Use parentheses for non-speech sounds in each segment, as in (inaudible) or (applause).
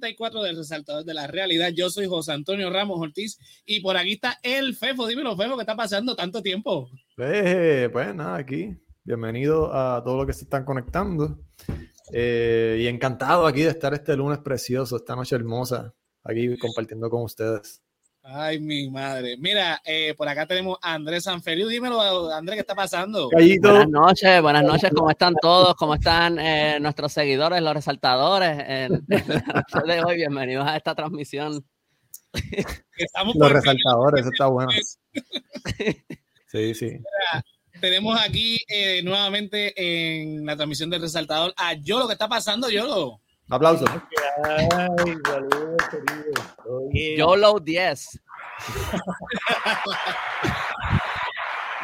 74 del Resaltador de la Realidad. Yo soy José Antonio Ramos Ortiz y por aquí está el Fefo. Dímelo, Fefo, ¿qué está pasando tanto tiempo? Pues, pues nada, aquí. Bienvenido a todos los que se están conectando. Eh, y encantado aquí de estar este lunes precioso, esta noche hermosa, aquí compartiendo con ustedes. Ay, mi madre. Mira, eh, por acá tenemos a Andrés Sanfeliu. Dímelo, Andrés, ¿qué está pasando? Buenas noches, buenas noches. ¿Cómo están todos? ¿Cómo están eh, nuestros seguidores, los resaltadores? de hoy, bienvenidos a esta transmisión. los resaltadores, eso está bueno. (laughs) Sí, sí. tenemos aquí eh, nuevamente en la transmisión del resaltador a Yolo. ¿Qué está pasando, Yolo? Aplausos. Ay, YOLO 10.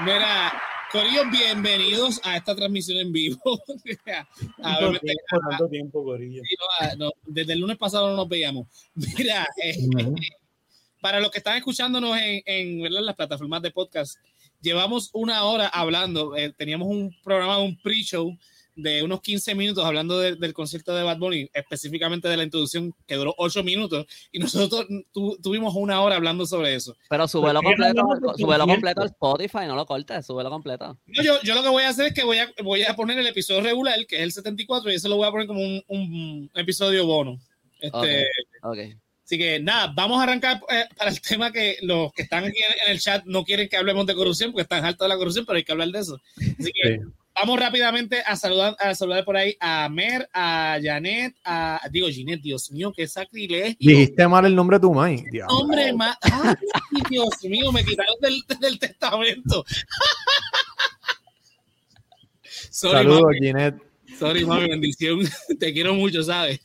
Mira, Corillo, bienvenidos a esta transmisión en vivo. (laughs) a ver, tiempo, tiempo, Corillo. Ah, desde el lunes pasado no nos veíamos. (laughs) Mira, eh, (laughs) para los que están escuchándonos en, en, las plataformas de podcast, llevamos una hora hablando. Eh, teníamos un programa, un pre-show de unos 15 minutos hablando del concierto de Bad Bunny, específicamente de la introducción que duró 8 minutos, y nosotros tuvimos una hora hablando sobre eso. Pero súbelo completo, súbelo completo al Spotify, no lo cortes, súbelo completo. yo, yo, lo que voy a hacer es que voy a, voy a poner el episodio regular, que es el 74, y eso lo voy a poner como un, un episodio bono. Este, okay, Así que nada, vamos a arrancar eh, para el tema que los que están aquí en, el chat no quieren que hablemos de corrupción porque están altos de la corrupción, pero hay que hablar de eso. Así que vamos rápidamente a saludar, a saludar por ahí a Mer, a Janet, a digo Ginette, Dios mío, qué sacrilegio. Dijiste mal el nombre de tu mãe. Nombre más. (laughs) Dios mío, me quitaron del, del testamento. (laughs) Saludos, Ginette. Sorry, mami, bendición. (laughs) Te quiero mucho, ¿sabes?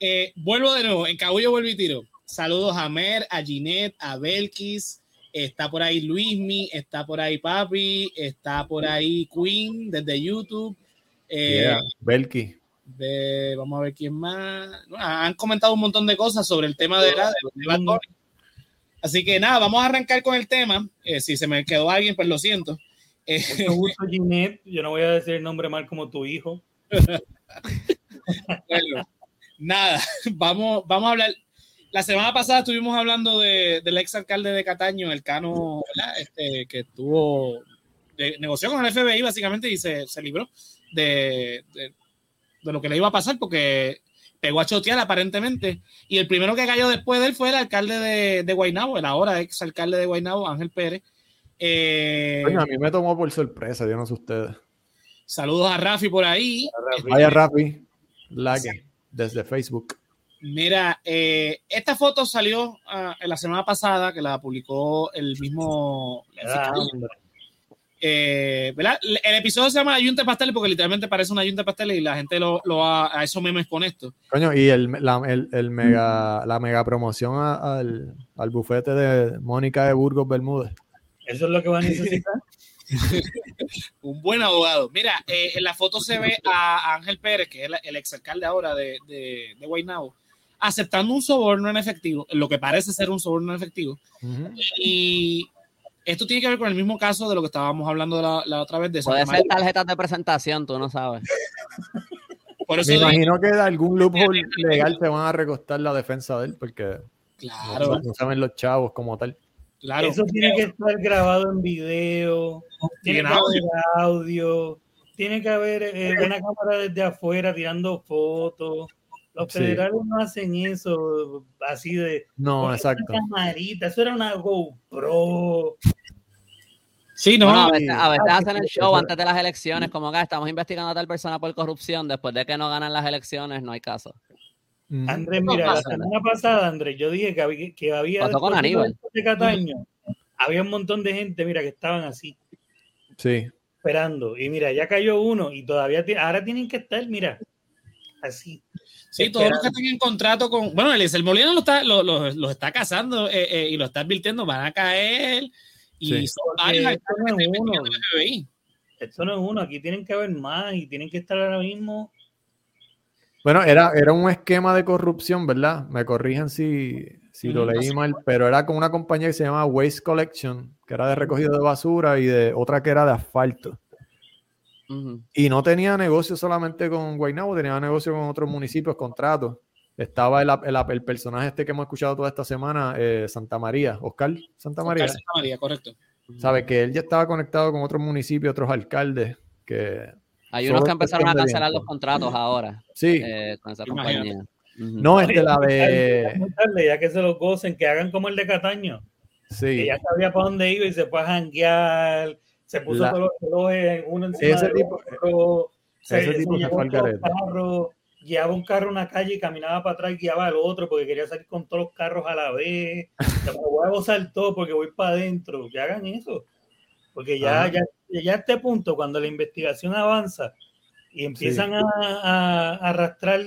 eh, vuelvo de nuevo, en Cabullo vuelvo y tiro. Saludos a Mer, a Ginette, a Belkis, Está por ahí Luismi, está por ahí Papi, está por ahí Queen desde YouTube. Eh, Belki. vamos a ver quién más. han comentado un montón de cosas sobre el tema de, la, de, Así que nada, vamos a arrancar con el tema. Eh, si se me quedó alguien, pues lo siento. Eh, gusto, Ginette. Yo no voy a decir el nombre mal como tu hijo. (laughs) nada, (laughs) vamos, vamos a hablar la semana pasada estuvimos hablando de, del ex alcalde de Cataño, el Cano, este, que tuvo, negoció con el FBI básicamente y se, se libró de, de, lo que le iba a pasar porque pegó a chotear aparentemente. Y el primero que cayó después de él fue el alcalde de, de Guaynabo, el ahora ex alcalde de Guaynabo, Ángel Pérez. Eh, a mí me tomó por sorpresa, yo no sé ustedes. Saludos a Rafi por ahí. Vaya Rafi, like desde Facebook. Mira, eh, esta foto salió uh, la semana pasada, que la publicó el mismo. Eh, ¿verdad? El episodio se llama Ayunta Pastel porque literalmente parece una Ayunta Pastel y la gente lo, lo ha, a esos memes con esto. Coño, y el, la, el, el mega, la mega promoción al, al bufete de Mónica de Burgos Bermúdez. Eso es lo que van a necesitar. (laughs) un buen abogado. Mira, eh, en la foto se ve a Ángel Pérez, que es el, el exalcalde ahora de, de, de Guaynabo, aceptando un soborno en efectivo, lo que parece ser un soborno en efectivo. Y esto tiene que ver con el mismo caso de lo que estábamos hablando la, otra vez. De Puede ser tarjetas de presentación, tú no sabes. Por eso Me imagino que de algún loophole legal se van a recostar la defensa de él, porque claro. no, saben los chavos como tal. Claro. Eso tiene que estar grabado en video, tiene que haber audio, tiene que haber eh, una cámara desde afuera tirando fotos. Los federales no hacen eso así de. No, exacto. Camarita, eso era una GoPro. Sí, no. a veces, hacen el show antes de las elecciones, como que estamos investigando a tal persona por corrupción, después de que no ganan las elecciones, no hay caso. Andrés, mira, la semana pasada, Andrés, yo dije que había, que había con Aníbal. de Cataño, había un montón de gente, mira, que estaban así. Sí. Esperando. Y mira, ya cayó uno y todavía, ahora tienen que estar, mira, así. Sí, todos los que estén en contrato con. Bueno, el Molina lo está, lo, lo, lo está cazando eh, eh, y lo está advirtiendo, van a caer. Y son varios esto no es uno. Esto no es uno, aquí tienen que haber más y tienen que estar ahora mismo. Bueno, era, era un esquema de corrupción, ¿verdad? Me corrijan si, si lo leí mal, pero era con una compañía que se llama Waste Collection, que era de recogido de basura, y de otra que era de asfalto. Y no tenía negocio solamente con Guaynabo, tenía negocio con otros municipios, contratos. Estaba el, el, personaje este que hemos escuchado toda esta semana, eh, Santa María, Oscar Santa María. Santa María, correcto. Sabe que él ya estaba conectado con otros municipios, otros alcaldes que... Hay unos que empezaron a cancelar los contratos ahora. Sí. Eh, con esa compañía. No, es de la de... Ya que se los gocen, que hagan como el de Cataño. Sí. Que ya sabía para dónde iba y se fue a janguear, se puso todos los relojes uno encima ese tipo, otro, ese tipo se fue al carro, guiaba un carro a una calle y caminaba para atrás y guiaba al otro porque quería salir con todos los carros a la vez. Me voy a gozar todo porque voy para adentro. Que hagan eso. Porque ya, ya, ya a este punto, cuando la investigación avanza y empiezan a, a, arrastrar,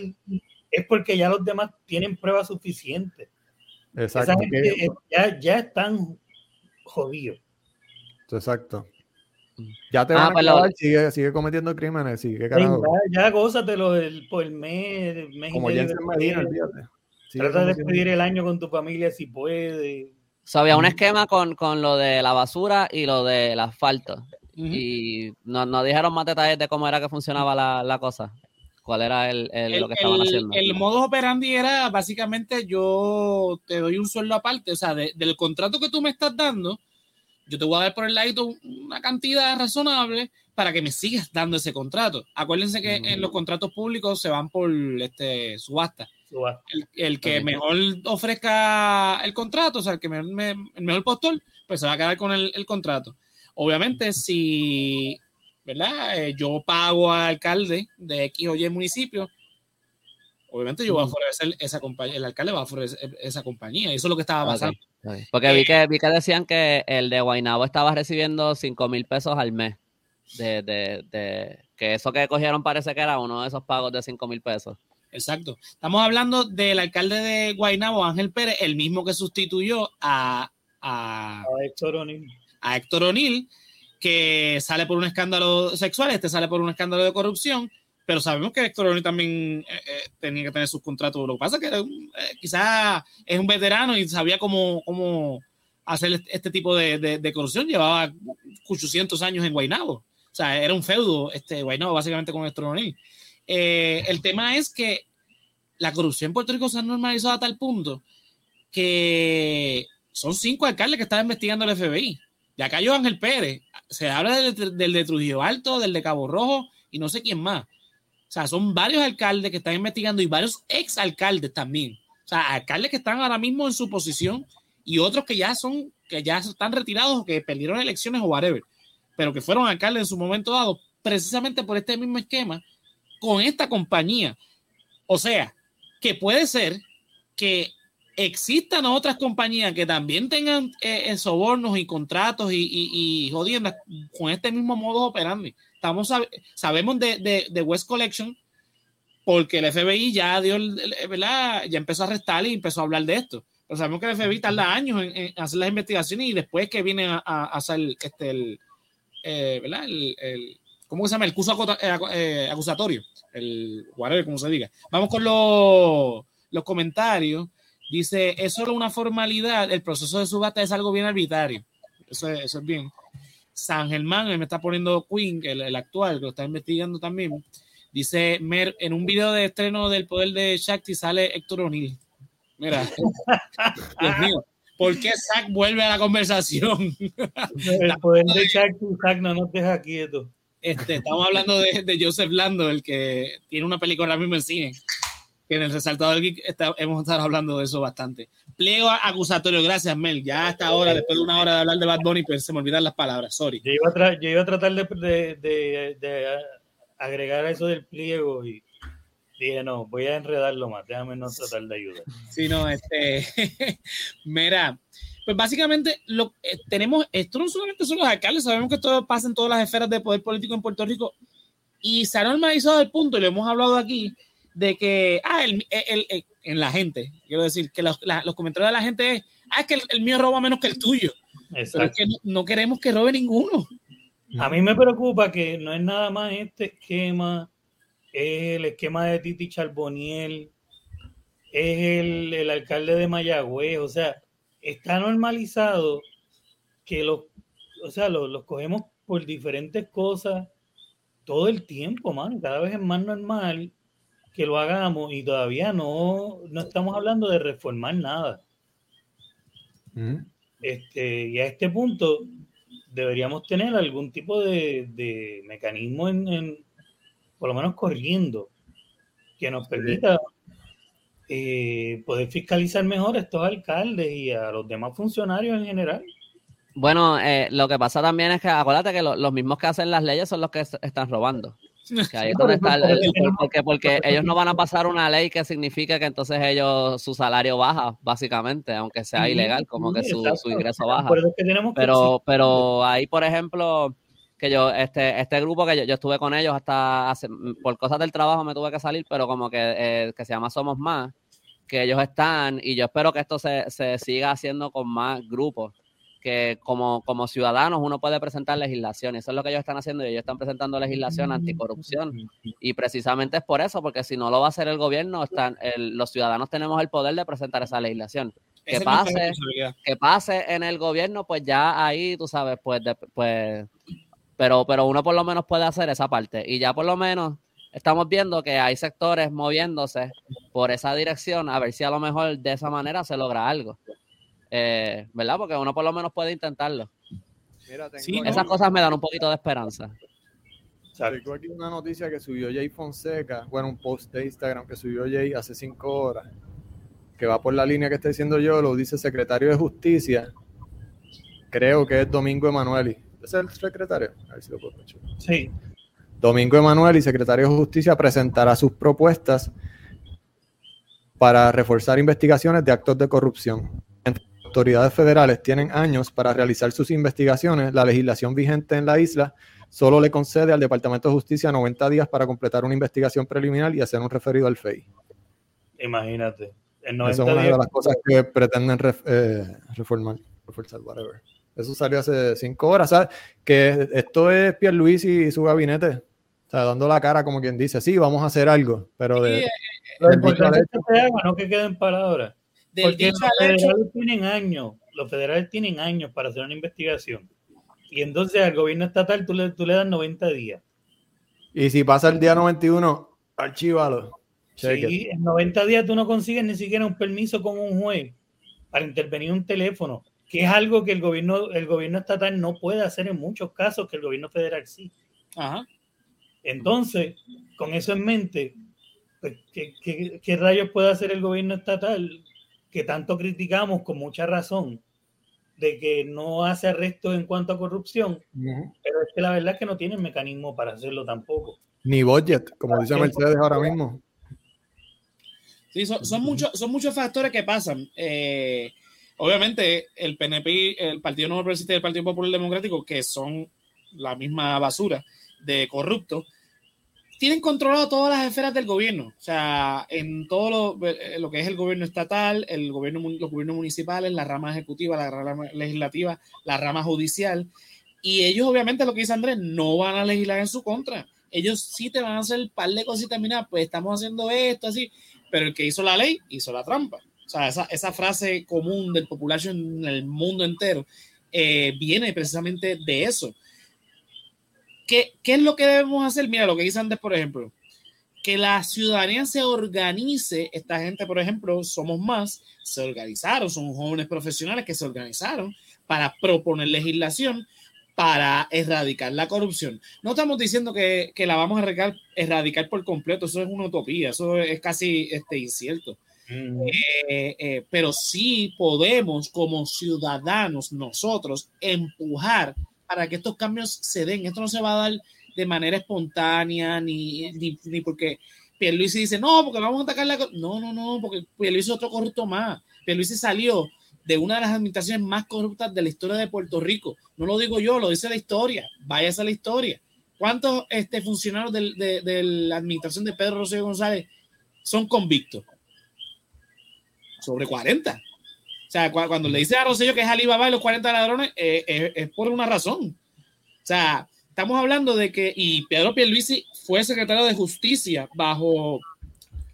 es porque ya los demás tienen pruebas suficientes. Exacto. ya, ya están jodidos. Exacto. Ya te ah, van a pues sigue, sigue, cometiendo crímenes, sigue carajo. Ya, ya gózatelo el, por el mes, mes Como ya se Medina, olvídate. Trata de despedir el año con tu familia si puede. había un esquema con, con, lo de la basura y lo del asfalto. Y no, no, dijeron más detalles de cómo era que funcionaba la, la cosa. ¿Cuál era el, el, lo que estaban haciendo? El modo operandi era básicamente yo te doy un sueldo aparte, o sea, del contrato que tú me estás dando, yo te voy a dar por el lado una cantidad razonable para que me sigas dando ese contrato. Acuérdense que en los contratos públicos se van por este, subasta. El, que mejor ofrezca el contrato, o sea, el que mejor, el mejor postor, pues se va a quedar con el, contrato. Obviamente, si ¿verdad? Eh, yo pago al alcalde de X o Y municipio, obviamente yo voy a ofrecer esa compañía, el alcalde va a ofrecer esa compañía, eso es lo que estaba pasando. Porque vi que, vi que decían que el de Guaynabo estaba recibiendo 5 mil pesos al mes. De, de, de, que eso que cogieron parece que era uno de esos pagos de 5 mil pesos. Exacto. Estamos hablando del alcalde de Guaynabo, Ángel Pérez, el mismo que sustituyó a, a, Héctor O'Neill. A Héctor O'Neill, que sale por un escándalo sexual, este sale por un escándalo de corrupción pero sabemos que Héctor también eh, eh, tenía que tener sus contratos. Lo que pasa es que eh, quizás es un veterano y sabía cómo, cómo hacer este tipo de, corrupción. Llevaba 800 años en Guaynabo. O sea, era un feudo, este, Guaynabo, básicamente con Héctor el tema es que la corrupción en Puerto Rico se ha normalizado a tal punto que son cinco alcaldes que están investigando el FBI. Ya cayó Ángel Pérez. Se habla del de Trujillo Alto, del de Cabo Rojo y no sé quién más. O sea, son varios alcaldes que están investigando y varios ex alcaldes también. O sea, alcaldes que están ahora mismo en su posición y otros que ya son, que ya están retirados o que perdieron elecciones o whatever, pero que fueron alcaldes en su momento dado, precisamente por este mismo esquema, con esta compañía. O sea, que puede ser que existan otras compañías que también tengan eh, sobornos y contratos y, y, con este mismo modo operandi estamos sabemos de, de, West Collection porque el FBI ya dio, ¿verdad? Ya empezó a arrestar y empezó a hablar de esto. Pero sabemos que el FBI tarda años en, hacer las investigaciones y después que viene a, hacer este, el, eh, ¿verdad? El, ¿cómo se llama? El curso eh, eh, acusatorio, el whatever, como se diga. Vamos con los, los comentarios. Dice, es solo una formalidad, el proceso de subasta es algo bien arbitrario. Eso eso es bien. San Germán, me está poniendo Queen, el, actual, que lo está investigando también. Dice Mer, en un video de estreno del poder de Shakti sale Héctor O'Neill. Mira, (laughs) Dios mío, ¿por qué Zack vuelve a la conversación? El poder de Shakti, Zack no nos deja quieto. Este, estamos hablando de, de, Joseph Lando, el que tiene una película ahora mismo en cine, que en el resaltador geek hemos estado hablando de eso bastante. Pliego acusatorio, gracias Mel. Ya hasta ahora, después de una hora de hablar de Bad Bunny, pues se me olvidan las palabras, sorry. Yo iba a, tratar de, agregar eso del pliego y dije, no, voy a enredarlo más, déjame no tratar de ayudar. Sí, no, este, (laughs) mira, pues básicamente lo, eh, tenemos, esto no solamente son los alcaldes, sabemos que esto pasa en todas las esferas de poder político en Puerto Rico y se ha normalizado el punto, y lo hemos hablado aquí, de que, ah, el, el, en la gente, quiero decir, que los, los, comentarios de la gente es, ah, es que el, mío roba menos que el tuyo. Pero es que no, queremos que robe ninguno. A mí me preocupa que no es nada más este esquema, es el esquema de Titi Charboniel, es el, el alcalde de Mayagüez, o sea, está normalizado que los, o sea, los, los cogemos por diferentes cosas todo el tiempo, mano. Cada vez es más normal que lo hagamos y todavía no, no estamos hablando de reformar nada. este, y a este punto deberíamos tener algún tipo de, mecanismo en, por lo menos corriendo, que nos permita eh, poder fiscalizar mejor a estos alcaldes y a los demás funcionarios en general. Bueno, eh, lo que pasa también es que acuérdate que los mismos que hacen las leyes son los que están robando. Porque, porque ellos no van a pasar una ley que signifique que entonces ellos su salario baja, básicamente, aunque sea ilegal, como que su, ingreso baja. Pero, pero ahí, por ejemplo, que yo, este, este grupo que yo, estuve con ellos hasta hace, por cosas del trabajo me tuve que salir, pero como que, eh, que se llama Somos Más, que ellos están, y yo espero que esto se, se siga haciendo con más grupos que como, como ciudadanos uno puede presentar legislación. Eso es lo que ellos están haciendo y ellos están presentando legislación mm, anticorrupción. Y precisamente es por eso, porque si no lo va a hacer el gobierno, están, los ciudadanos tenemos el poder de presentar esa legislación. Que pase, que pase en el gobierno, pues ya ahí, tú sabes, pues, pues pero, pero uno por lo menos puede hacer esa parte. Y ya por lo menos estamos viendo que hay sectores moviéndose por esa dirección, a ver si a lo mejor de esa manera se logra algo. Eh, ¿verdad? Porque uno por lo menos puede intentarlo. esas cosas me dan un poquito de esperanza. Tengo aquí una noticia que subió Jay Fonseca, bueno, un post de Instagram que subió Jay hace cinco horas, que va por la línea que está diciendo yo, lo dice secretario de Justicia, creo que es Domingo Emanueli. ¿Es el secretario? A ver si lo puedo escuchar. Sí. Domingo Emanueli, secretario de Justicia, presentará sus propuestas para reforzar investigaciones de actos de corrupción autoridades federales tienen años para realizar sus investigaciones, la legislación vigente en la isla solo le concede al Departamento de Justicia 90 días para completar una investigación preliminar y hacer un referido al FEI. Imagínate. Eso es una de las cosas que pretenden eh, reformar, reforzar, whatever. Eso salió hace cinco horas, ¿sabes? Que esto es Luis y su gabinete, o sea, dando la cara como quien dice, sí, vamos a hacer algo, pero de... lo importante es que se haga, no que queden palabras. Porque los federales tienen años, los federales tienen años para hacer una investigación. Y entonces al gobierno estatal tú le, tú le das 90 días. Y si pasa el día 91, archívalo. Sí, en 90 días tú no consigues ni siquiera un permiso con un juez para intervenir un teléfono, que es algo que el gobierno, el gobierno estatal no puede hacer en muchos casos, que el gobierno federal sí. Ajá. Entonces, con eso en mente, pues, ¿qué, qué, qué rayos puede hacer el gobierno estatal que tanto criticamos con mucha razón de que no hace arrestos en cuanto a corrupción, pero es que la verdad es que no tienen mecanismo para hacerlo tampoco. Ni budget, como dice Mercedes ahora mismo. Sí, son, muchos, son muchos factores que pasan. Eh, obviamente, el PNP, el Partido Nuevo Progresista y el Partido Popular Democrático, que son la misma basura de corruptos, tienen controlado todas las esferas del gobierno, o sea, en todo lo, eh, que es el gobierno estatal, el gobierno, los gobiernos municipales, la rama ejecutiva, la rama legislativa, la rama judicial, y ellos obviamente lo que dice Andrés, no van a legislar en su contra, ellos sí te van a hacer el par de cositas, mira, pues estamos haciendo esto, así, pero el que hizo la ley hizo la trampa. O sea, esa, esa frase común del populacho en el mundo entero eh, viene precisamente de eso. ¿Qué, es lo que debemos hacer? Mira, lo que dice antes, por ejemplo, que la ciudadanía se organice. Esta gente, por ejemplo, somos más, se organizaron, son jóvenes profesionales que se organizaron para proponer legislación para erradicar la corrupción. No estamos diciendo que, la vamos a erradicar, erradicar, por completo, eso es una utopía, eso es casi este, incierto. Eh, eh, pero sí podemos como ciudadanos nosotros empujar para que estos cambios se den. Esto no se va a dar de manera espontánea, ni, ni, ni porque Pierluisi dice, no, porque vamos a atacar la... No, no, no, porque Pierluisi es otro corrupto más. Pierluisi salió de una de las administraciones más corruptas de la historia de Puerto Rico. No lo digo yo, lo dice la historia. Váyase a la historia. ¿Cuántos este, funcionarios de, de, la administración de Pedro Rosario González son convictos? Sobre 40. O sea, cuando le dice a Rosello que es Alibaba y los 40 ladrones, eh, es por una razón. O sea, estamos hablando de que, y Pedro Pierluisi fue secretario de Justicia bajo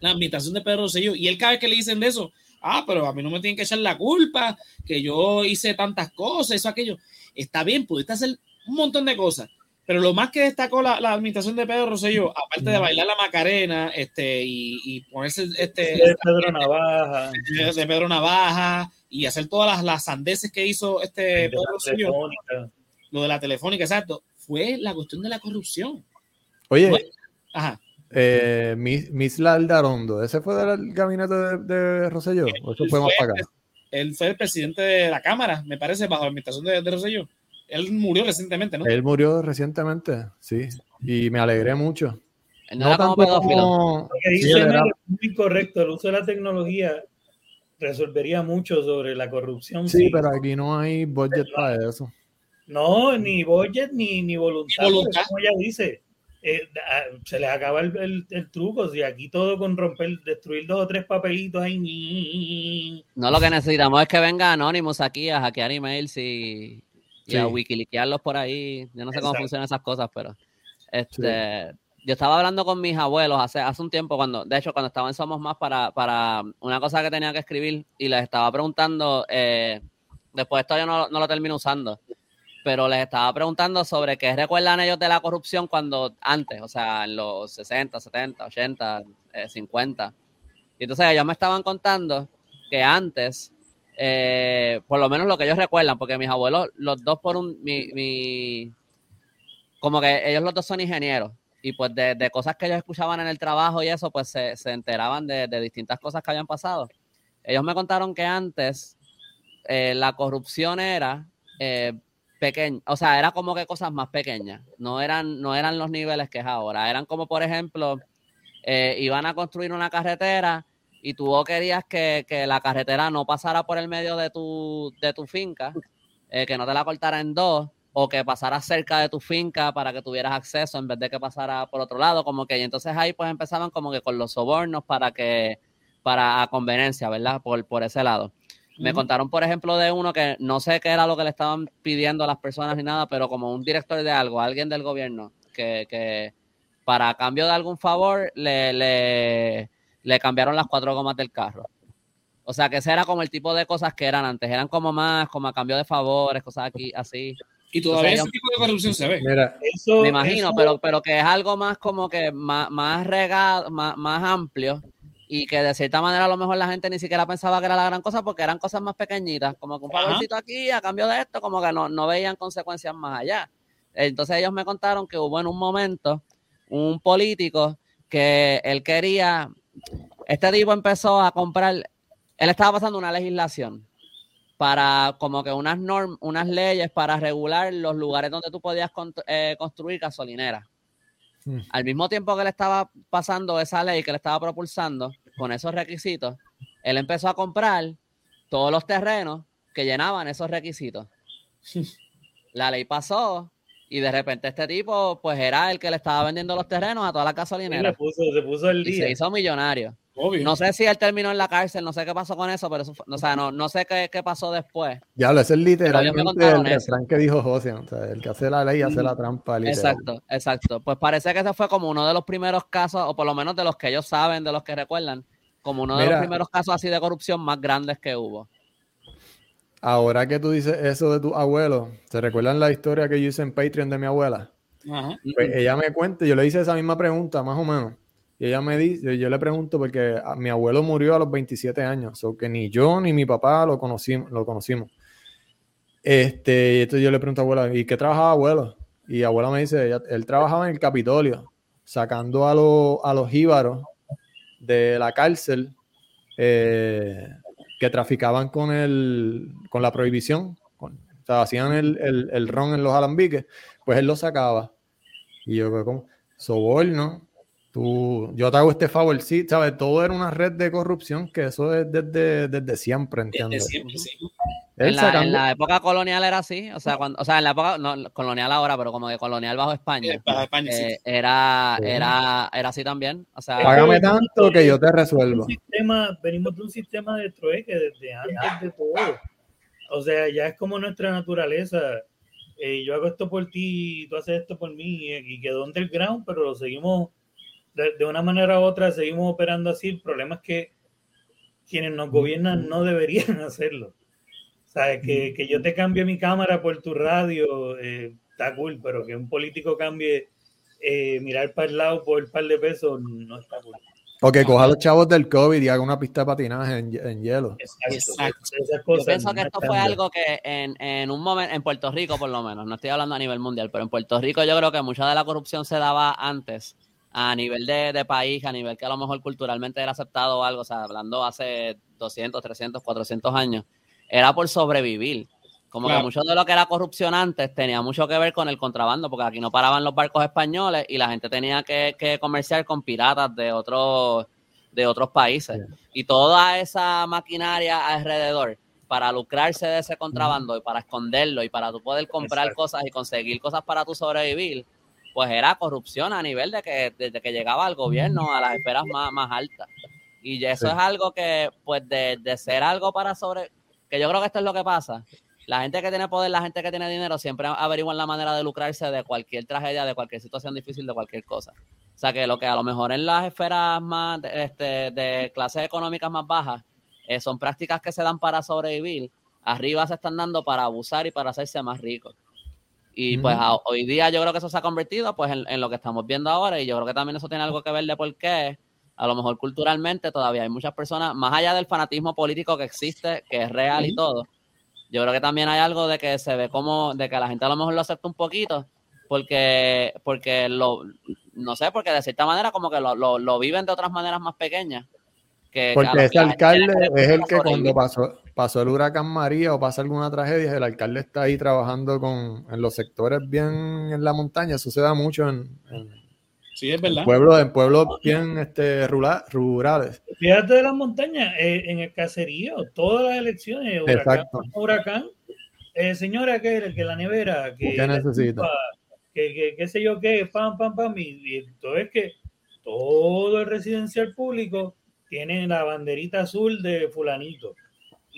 la administración de Pedro Rosselló, y él cada vez que le dicen de eso, ah, pero a mí no me tienen que echar la culpa, que yo hice tantas cosas, eso, aquello. Está bien, pudiste hacer un montón de cosas, Pero lo más que destacó la, la administración de Pedro Rosselló, aparte de bailar la Macarena este, y, y ponerse este, de Pedro Navaja. De, Pedro Navaja y hacer todas las, las sandeces que hizo este Pedro lo de la telefónica, exacto, fue la cuestión de la corrupción. Oye, ajá. Eh, Miss, Laldarondo, ¿ese fue del gabinete de, de Rosselló? ¿O eso fue más para acá? Él fue el presidente de la Cámara, me parece, bajo la administración de, de Rosselló. Él murió recientemente, ¿no? Él murió recientemente, sí. Y me alegré mucho. No, no como pedófilo. dice es muy correcto. El uso de la tecnología resolvería mucho sobre la corrupción. Sí, pero aquí no hay budget para eso. No, ni budget ni, ni voluntad. voluntad. Como ella dice, eh, se les acaba el, el, truco. Si aquí todo con romper, destruir dos o tres papelitos ahí. No, lo que necesitamos es que venga Anonymous aquí a hackear emails y, y a wikiliquearlos por ahí. Yo no sé cómo funcionan esas cosas, pero este, yo estaba hablando con mis abuelos hace, hace un tiempo, cuando, de hecho, cuando estaba en Somos Más para, para una cosa que tenía que escribir y les estaba preguntando, eh, después esto yo no, no lo termino usando, pero les estaba preguntando sobre qué recuerdan ellos de la corrupción cuando antes, o sea, en los 60, 70, 80, 50. Y entonces ellos me estaban contando que antes eh, por lo menos lo que ellos recuerdan, porque mis abuelos, los dos por un, mi, como que ellos los dos son ingenieros y pues de, cosas que ellos escuchaban en el trabajo y eso, pues se, enteraban de, distintas cosas que habían pasado. Ellos me contaron que antes eh, la corrupción era eh, pequeña, o sea, era como que cosas más pequeñas, no eran, no eran los niveles que es ahora, eran como por ejemplo, iban a construir una carretera y tú querías que, la carretera no pasara por el medio de tu, de tu finca, eh, que no te la cortara en dos, o que pasara cerca de tu finca para que tuvieras acceso en vez de que pasara por otro lado, como que y entonces ahí pues empezaban como que con los sobornos para que, para a conveniencia, ¿verdad? Por, por ese lado. Me contaron, por ejemplo, de uno que no sé qué era lo que le estaban pidiendo a las personas ni nada, pero como un director de algo, alguien del gobierno, que, que para cambio de algún favor le, le, le cambiaron las cuatro gomas del carro. O sea, que ese era como el tipo de cosas que eran antes. Eran como más, como a cambio de favores, cosas aquí, así. Y todavía ese tipo de corrupción se ve. Mira, eso, me imagino, pero, pero que es algo más como que más, más regado, más, más amplio y que de cierta manera a lo mejor la gente ni siquiera pensaba que era la gran cosa porque eran cosas más pequeñitas, como que un favorcito aquí a cambio de esto, como que no, no veían consecuencias más allá. Entonces ellos me contaron que hubo en un momento un político que él quería este tipo empezó a comprar, él estaba pasando una legislación para como que unas normas, unas leyes para regular los lugares donde tú podías eh, construir gasolineras. Hmm. Al mismo tiempo que él estaba pasando esa ley que le estaba propulsando con esos requisitos, él empezó a comprar todos los terrenos que llenaban esos requisitos. La ley pasó y de repente este tipo, pues era el que le estaba vendiendo los terrenos a todas las gasolineras. se puso el día. Y se hizo millonario. No sé si él terminó en la cárcel, no sé qué pasó con eso, pero o sea, no, no sé qué, qué, pasó después. Ya lo es el literalmente el refrán que dijo José, o sea, el que hace la ley hace la trampa. Literal. Exacto, exacto. Pues parece que ese fue como uno de los primeros casos, o por lo menos de los que ellos saben, de los que recuerdan, como uno de los primeros casos así de corrupción más grandes que hubo. Ahora que tú dices eso de tu abuelo, ¿se recuerdan la historia que yo hice en Patreon de mi abuela? Pues ella me cuenta, yo le hice esa misma pregunta, más o menos. Y ella me dice, yo le pregunto porque mi abuelo murió a los 27 años, o que ni yo ni mi papá lo conocimos. Lo conocimos. Este, y entonces yo le pregunto a abuela, ¿y qué trabajaba abuelo? Y abuela me dice, él trabajaba en el Capitolio, sacando a, a los jíbaros de la cárcel eh, que traficaban con, el, con la prohibición, o sea, hacían el, el, el, ron en los alambiques, pues él lo sacaba. Y yo, como soborno, yo te hago este favor, sí, ¿sabes? Todo era una red de corrupción que eso es desde, desde siempre, ¿entiendes? Desde siempre, sí. En la, época colonial era así, o sea, cuando, o sea, en la época, no, colonial ahora, pero como que colonial bajo España, eh, era, era, era así también, o sea. Págame tanto que yo te resuelvo. sistema, venimos de un sistema de trueque desde antes de todo, o sea, ya es como nuestra naturaleza, eh, yo hago esto por ti, tú haces esto por mí, y quedó underground, pero lo seguimos de, una manera u otra seguimos operando así. El problema es que quienes nos gobiernan no deberían (laughs) hacerlo. O sea, que, que yo te cambie mi cámara por tu radio, eh, está cool, pero que un político cambie eh, mirar para el lado por el par de pesos no está cool. O que coja a los chavos del COVID y haga una pista de patinaje en, hielo. Exacto. Yo pienso que esto fue algo que en, en, un momento, en Puerto Rico por lo menos, no estoy hablando a nivel mundial, pero en Puerto Rico yo creo que mucha de la corrupción se daba antes a nivel de, de país, a nivel que a lo mejor culturalmente era aceptado o algo, o sea, hablando hace 200, 300, 400 años, era por sobrevivir. Como que mucho de lo que era corrupción antes tenía mucho que ver con el contrabando, porque aquí no paraban los barcos españoles y la gente tenía que, que comerciar con piratas de otros, de otros países. Y toda esa maquinaria alrededor para lucrarse de ese contrabando y para esconderlo y para tú poder comprar cosas y conseguir cosas para tu sobrevivir, pues era corrupción a nivel de que, desde que llegaba al gobierno a las esferas más, más altas. Y eso es algo que, pues, de, de ser algo para sobre, que yo creo que esto es lo que pasa, la gente que tiene poder, la gente que tiene dinero, siempre averiguan la manera de lucrarse de cualquier tragedia, de cualquier situación difícil, de cualquier cosa. O sea que lo que a lo mejor en las esferas más este, de clases económicas más bajas eh, son prácticas que se dan para sobrevivir, arriba se están dando para abusar y para hacerse más ricos. Y pues hoy día yo creo que eso se ha convertido pues en, en, lo que estamos viendo ahora y yo creo que también eso tiene algo que ver de por qué a lo mejor culturalmente todavía hay muchas personas, más allá del fanatismo político que existe, que es real y todo, yo creo que también hay algo de que se ve como, de que la gente a lo mejor lo acepta un poquito, porque, porque lo, no sé, porque de cierta manera como que lo, lo, viven de otras maneras más pequeñas. Que, porque ese alcalde es el que cuando pasó, pasó el huracán María o pasa alguna tragedia, el alcalde está ahí trabajando con, en los sectores bien en la montaña, eso se da mucho en Sí, es verdad. Pueblos, en pueblos bien este, rurales. Fíjate de las montañas, eh, en el caserío, todas las elecciones, huracán, huracán eh, señora, que, que la nevera, que ¿Qué necesita? que, qué sé yo qué, pam, pam, pam, y, todo es que todo el residencial público tiene la banderita azul de fulanito.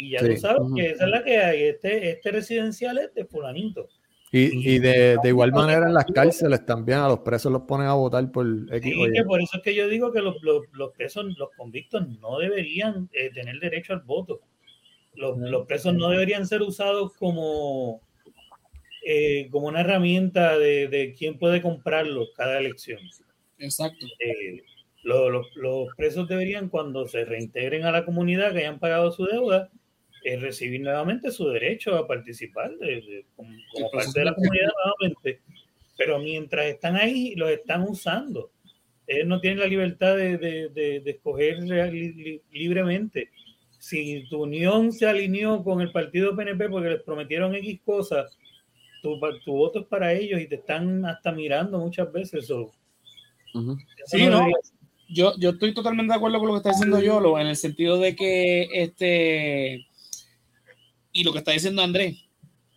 Y ya tú sabes que esa es la que hay, este, este residencial es de fulanito. Y, y de, de, igual manera en las cárceles también a los presos los ponen a votar por X que por eso es que yo digo que los, los, los presos, los convictos no deberían eh, tener derecho al voto. Los, los, presos no deberían ser usados como, eh, como una herramienta de, de quién puede comprarlos cada elección. Exacto. Eh, los, los presos deberían, cuando se reintegren a la comunidad que hayan pagado su deuda, es recibir nuevamente su derecho a participar de, como, parte de la comunidad nuevamente. Pero mientras están ahí, los están usando. Ellos no tienen la libertad de, de, de escoger libremente. Si tu unión se alineó con el partido PNP porque les prometieron X cosas, tu, tu voto es para ellos y te están hasta mirando muchas veces. Eso, sí, no, yo, yo estoy totalmente de acuerdo con lo que está diciendo Yolo, en el sentido de que este y lo que está diciendo Andrés,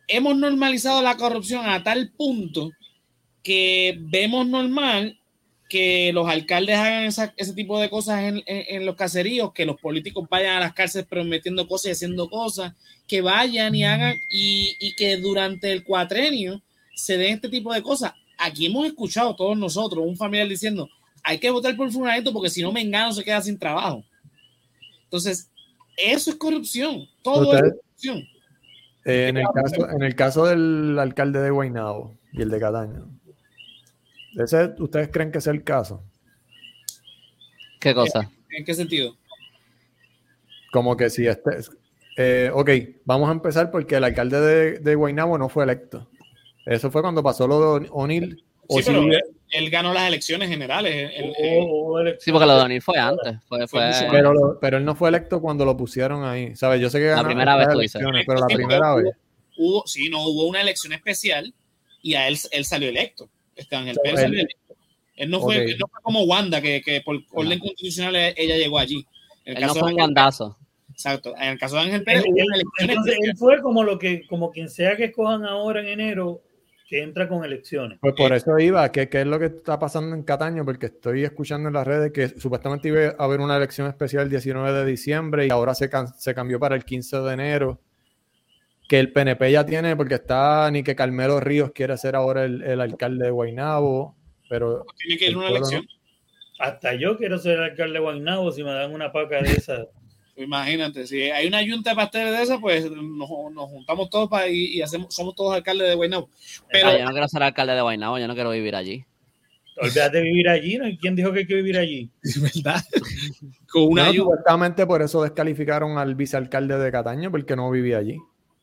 hemos normalizado la corrupción a tal punto que vemos normal que los alcaldes hagan ese tipo de cosas en, los caseríos, que los políticos vayan a las cárceles prometiendo cosas y haciendo cosas, que vayan y hagan y, que durante el cuatrenio se den este tipo de cosas. Aquí hemos escuchado todos nosotros un familiar diciendo, hay que votar por Fulanito porque si no me engano se queda sin trabajo. Entonces, eso es corrupción. Todo es corrupción. Eh, en, el caso, en el caso del alcalde de Guaynabo y el de Cataño, ¿ese, ¿ustedes creen que es el caso? ¿Qué cosa? ¿En qué sentido? Como que si este. Eh, ok, vamos a empezar porque el alcalde de, de Guaynabo no fue electo. Eso fue cuando pasó lo de O'Neill Sí, pero él, ganó las elecciones generales. sí, porque lo de O'Neill fue antes. Fue, Pero, pero, él no fue electo cuando lo pusieron ahí. ¿Sabes? Yo sé que ganó la primera vez elecciones, pero la primera vez. Hubo, sí, no, hubo una elección especial y a él, él salió electo. Está en el él, él, no fue, él no fue como Wanda, que, que por orden constitucional ella llegó allí. En el él caso no fue un guandazo. Exacto. En el caso de Ángel Pérez, entonces, él fue como lo que, como quien sea que escojan ahora en enero, que entra con elecciones. Pues por eso iba, ¿qué, es lo que está pasando en Cataño? Porque estoy escuchando en las redes que supuestamente iba a haber una elección especial el 19 de diciembre y ahora se, se cambió para el 15 de enero. Que el PNP ya tiene, porque está ni que Carmelo Ríos quiere ser ahora el, alcalde de Guaynabo, pero... Tiene que ir una elección. Hasta yo quiero ser el alcalde de Guaynabo si me dan una paca de esas. Imagínate, si hay una junta de pasteles de eso, pues nos, juntamos todos para y, hacemos, somos todos alcaldes de Guaynabo. Pero ah, yo no quiero ser alcalde de Guaynabo, yo no quiero vivir allí. Olvídate de vivir allí, ¿no? ¿Quién dijo que hay que vivir allí? ¿Verdad? Con una Supuestamente por eso descalificaron al vicealcalde de Cataño, porque no vivía allí.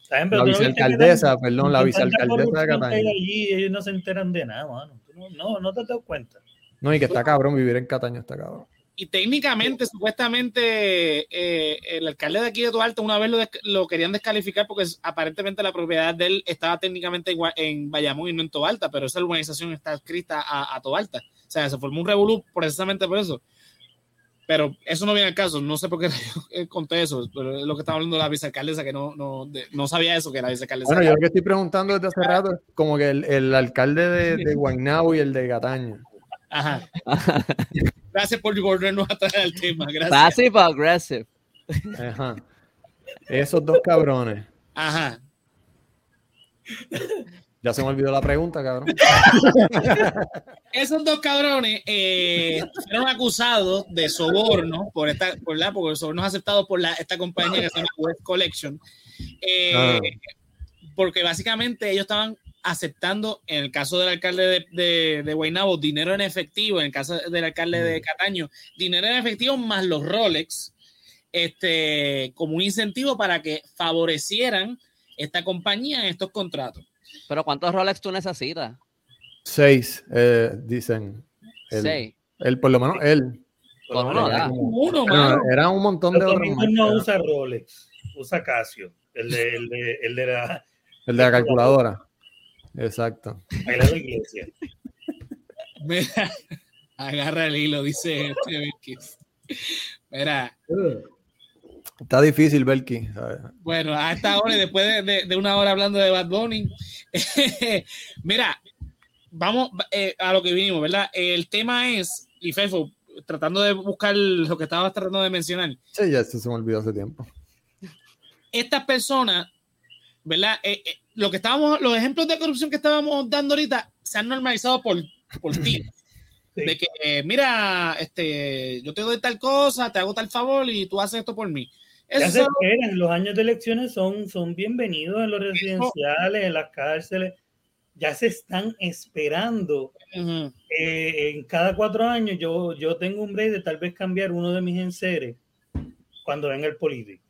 La vicealcaldesa, perdón, la vicealcaldesa de Cataño. Allí, ellos no se enteran de nada, mano. No, no te das cuenta. No, y que está cabrón vivir en Cataño, está cabrón y técnicamente, supuestamente, eh, el alcalde de aquí de Toalta una vez lo, querían descalificar porque aparentemente la propiedad de él estaba técnicamente en, Bayamón y no en Toalta, pero esa urbanización está escrita a, a Toalta. O sea, se formó un revolú precisamente por eso. Pero eso no viene al caso, no sé por qué conté eso, pero es lo que estaba hablando la vicealcaldesa, que no, no, no sabía eso, que la vicealcaldesa. Bueno, yo lo que estoy preguntando desde hace rato es como que el, el alcalde de, de Guaynabo y el de Cataño. Ajá. (laughs) Gracias por volvernos a traer el tema. Gracias. Passive aggressive. Ajá. Esos dos cabrones. Ajá. Ya se me olvidó la pregunta, cabrón. Esos dos cabrones eh, fueron acusados de soborno por esta, por la, porque el soborno es aceptado por la, esta compañía que se llama West Collection. Eh, ah. Porque básicamente ellos estaban aceptando, en el caso del alcalde de, de, de, Guaynabo, dinero en efectivo, en el caso del alcalde de mm. Cataño, dinero en efectivo más los Rolex, este, como un incentivo para que favorecieran esta compañía en estos contratos. Pero ¿cuántos Rolex tú necesitas? Seis, eh, dicen. Seis. Él, por lo menos él. era, era, un montón de otros. no usa Rolex, usa Casio, el de, el de, el de la... El de la calculadora. Exacto. La iglesia. (laughs) Mira, agarra el hilo, dice Mira. Está difícil, Belki. Bueno, a esta hora, después de, una hora hablando de Bad Bunny, (laughs) mira, vamos eh, a lo que vinimos, ¿verdad? El tema es, y Fefo, tratando de buscar lo que estabas tratando de mencionar. Sí, ya esto se me olvidó hace tiempo. Estas personas, ¿verdad? Eh, eh, lo que estábamos, los ejemplos de corrupción que estábamos dando ahorita se han normalizado por, por ti. De que, eh, mira, este, yo te doy tal cosa, te hago tal favor y tú haces esto por mí. Eso, los años de elecciones son, son bienvenidos en los residenciales, en las cárceles. Ya se están esperando. Eh, en cada cuatro años yo, yo tengo un break de tal vez cambiar uno de mis enseres cuando venga el político.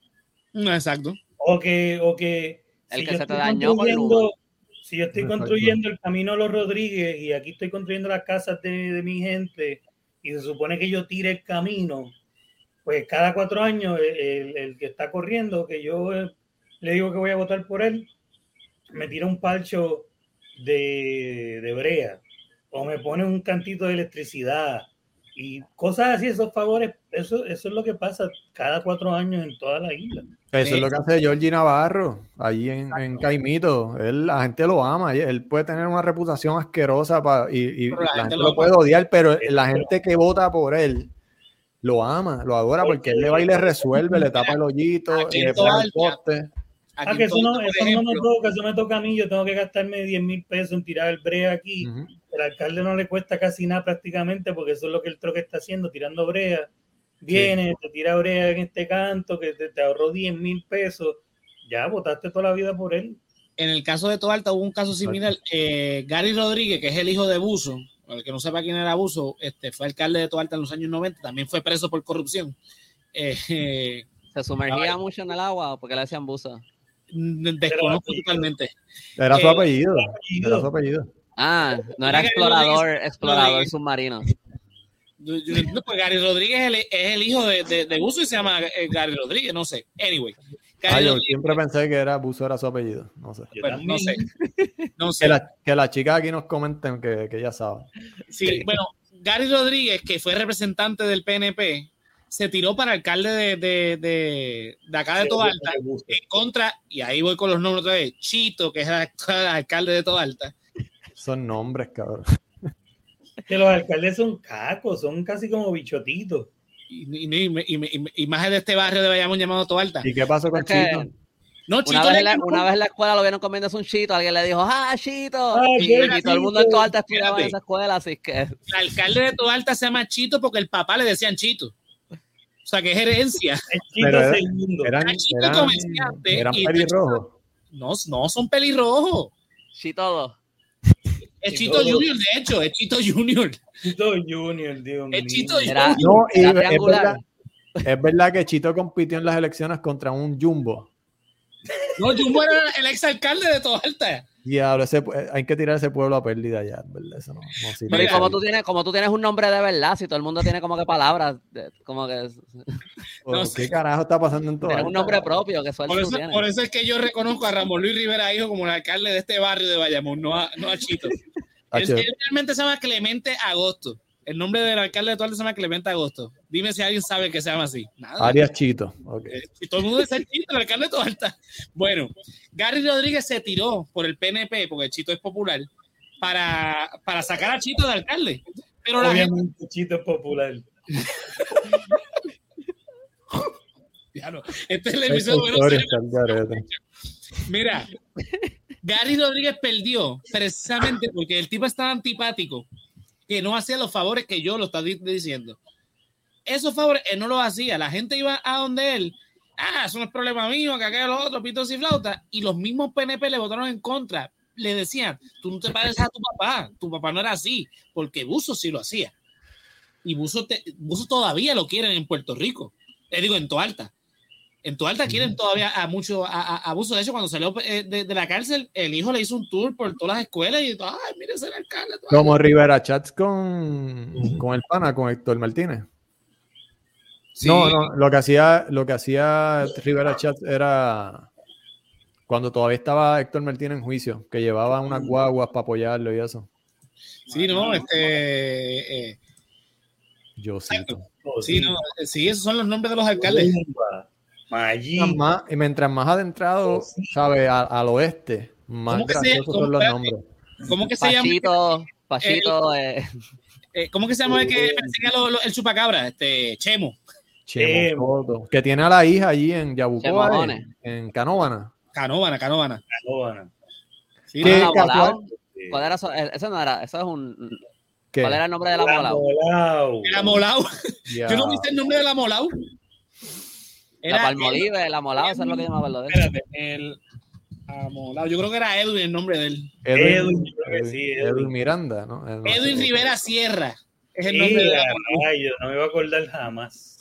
No, exacto. O que, o que el que se te dañó Si yo estoy construyendo el camino los Rodríguez y aquí estoy construyendo las casas de, mi gente y se supone que yo tire el camino, pues cada cuatro años el, que está corriendo, que yo eh, le digo que voy a votar por él, me tira un palcho de, de brea o me pone un cantito de electricidad y cosas así, esos favores, eso, eso es lo que pasa cada cuatro años en toda la isla. Eso es lo que hace Georgie Navarro, allí en, en, Caimito. Él, la gente lo ama, él puede tener una reputación asquerosa y, la, gente lo, puede odiar, pero la gente que vota por él lo ama, lo adora porque él le va y le resuelve, le tapa el hoyito, y le pone el poste. Ah, que eso no, eso no me toca, eso me toca a mí, yo tengo que gastarme 10 mil pesos en tirar el brea aquí. El alcalde no le cuesta casi nada prácticamente porque eso es lo que el troque está haciendo, tirando brea. Viene, te tira brea en este canto, que te, ahorró 10 mil pesos. Ya votaste toda la vida por él. En el caso de Toalta hubo un caso similar. Eh, Gary Rodríguez, que es el hijo de Buzo, el que no sepa quién era Buzo, este, fue alcalde de Toalta en los años 90, también fue preso por corrupción. Eh, (laughs) ¿Se sumergía mucho en el agua porque le decían Buzo? Desconozco totalmente. Era su eh, apellido. Era su apellido. Ah, no era explorador, explorador submarino. Pues Gary Rodríguez es el, hijo de, de, Buzo y se llama eh, Gary Rodríguez, no sé. Anyway. Ah, yo siempre pensé que era Buzo era su apellido. No sé. no sé. No sé. Que, la, chica aquí nos comenten que, que ya sabe. Sí, bueno, Gary Rodríguez, que fue representante del PNP, se tiró para alcalde de, de, de, de acá de Toalta en contra, y ahí voy con los nombres otra vez, Chito, que es el alcalde de Toalta. Son nombres, cabrón. Que los alcaldes son cacos, son casi como bichotitos. Y, y, más de este barrio de Bayamón llamado Toalta. ¿Y qué pasó con Chito? No, Chito una, vez la, una vez en la escuela lo vieron comiendo un chito, alguien le dijo, ¡ah, chito! Ah, y, todo el mundo en Toalta estudiaba en esa escuela, así que. El alcalde de Toalta se llama Chito porque el papá le decían Chito. O sea, que es herencia. (laughs) El Chito segundo. Eran, eran, pelirrojos. No, no son pelirrojos. Chito. Es Chito Junior, de hecho, es Chito Junior. Chito Junior, Dios mío. Es Chito Junior. No, y es, verdad, es verdad que Chito compitió en las elecciones contra un Jumbo. No, Jumbo era el exalcalde de Toalta. Diablo, ese, hay que tirar ese pueblo a pérdida ya, ¿verdad? Eso no, no Pero y como tú, tienes, como tú tienes un nombre de verdad, si todo el mundo tiene como que palabras, como que... (laughs) No ¿Qué carajo está pasando en todo? Tienes un nombre propio, que por eso, por eso es que yo reconozco a Ramón Luis Rivera Hijo como el alcalde de este barrio de Bayamón, no a, no a Chito. (laughs) él, realmente se llama Clemente Agosto. El nombre del alcalde de Tualta se llama Clemente Agosto. Dime si alguien sabe que se llama así. Nada. Arias Chito. Okay. Eh, todo el mundo dice Chito, el alcalde de Tualta. Bueno, Gary Rodríguez se tiró por el PNP, porque Chito es popular, para, para sacar a Chito de alcalde. Pero Obviamente Chito es popular. (laughs) Claro, este es el episodio Mira, Gary Rodríguez perdió precisamente porque el tipo estaba antipático que no hacía los favores que yo lo estaba diciendo. Esos favores él no los hacía. La gente iba a donde él. Ah, eso no es problema mío, que aquello lo otro, pitos y flauta. Y los mismos PNP le votaron en contra. Le decían, tú no te pareces a tu papá. Tu papá no era así, porque Buzo sí lo hacía. Y Buzo, todavía lo quieren en Puerto Rico. Le digo, en Toalta. En Toalta quieren todavía a mucho abuso. De hecho, cuando salió eh, de, la cárcel, el hijo le hizo un tour por todas las escuelas y todo, ay, mire ese alcalde. Como Rivera Chats con, con el pana, con Héctor Martínez. No, no, lo que hacía, lo que hacía Rivera Chats era cuando todavía estaba Héctor Martínez en juicio, que llevaba unas guaguas para apoyarlo y eso. Sí, no, este. Eh, Yo siento. Sí, no, sí, esos son los nombres de los alcaldes. Más, y mientras más adentrado, oh, sabe, al oeste, más graciosos son los nombres. ¿Cómo que se llama? Pachito, eh, eh, ¿Cómo que se llama el que persigue el chupacabra? Este, Chemo. Chemo. Que tiene a la hija allí en Yabucoa, en, en Canóvana. Canóvana, Canóvana. Canóvana. Sí, no, ¿Cuál era eso? Eso no era, eso es un... ¿Cuál era el nombre de la Molau? La Molau. Yo no viste el nombre de la Molau. Era la Palmolive, el Amolado, eso es lo que llamaba el Espérate, el Amolado, yo creo que era Edwin el nombre de él. Edwin, Edwin, Miranda, ¿no? Edwin Rivera Sierra es el nombre de Ay, yo no me voy a acordar jamás.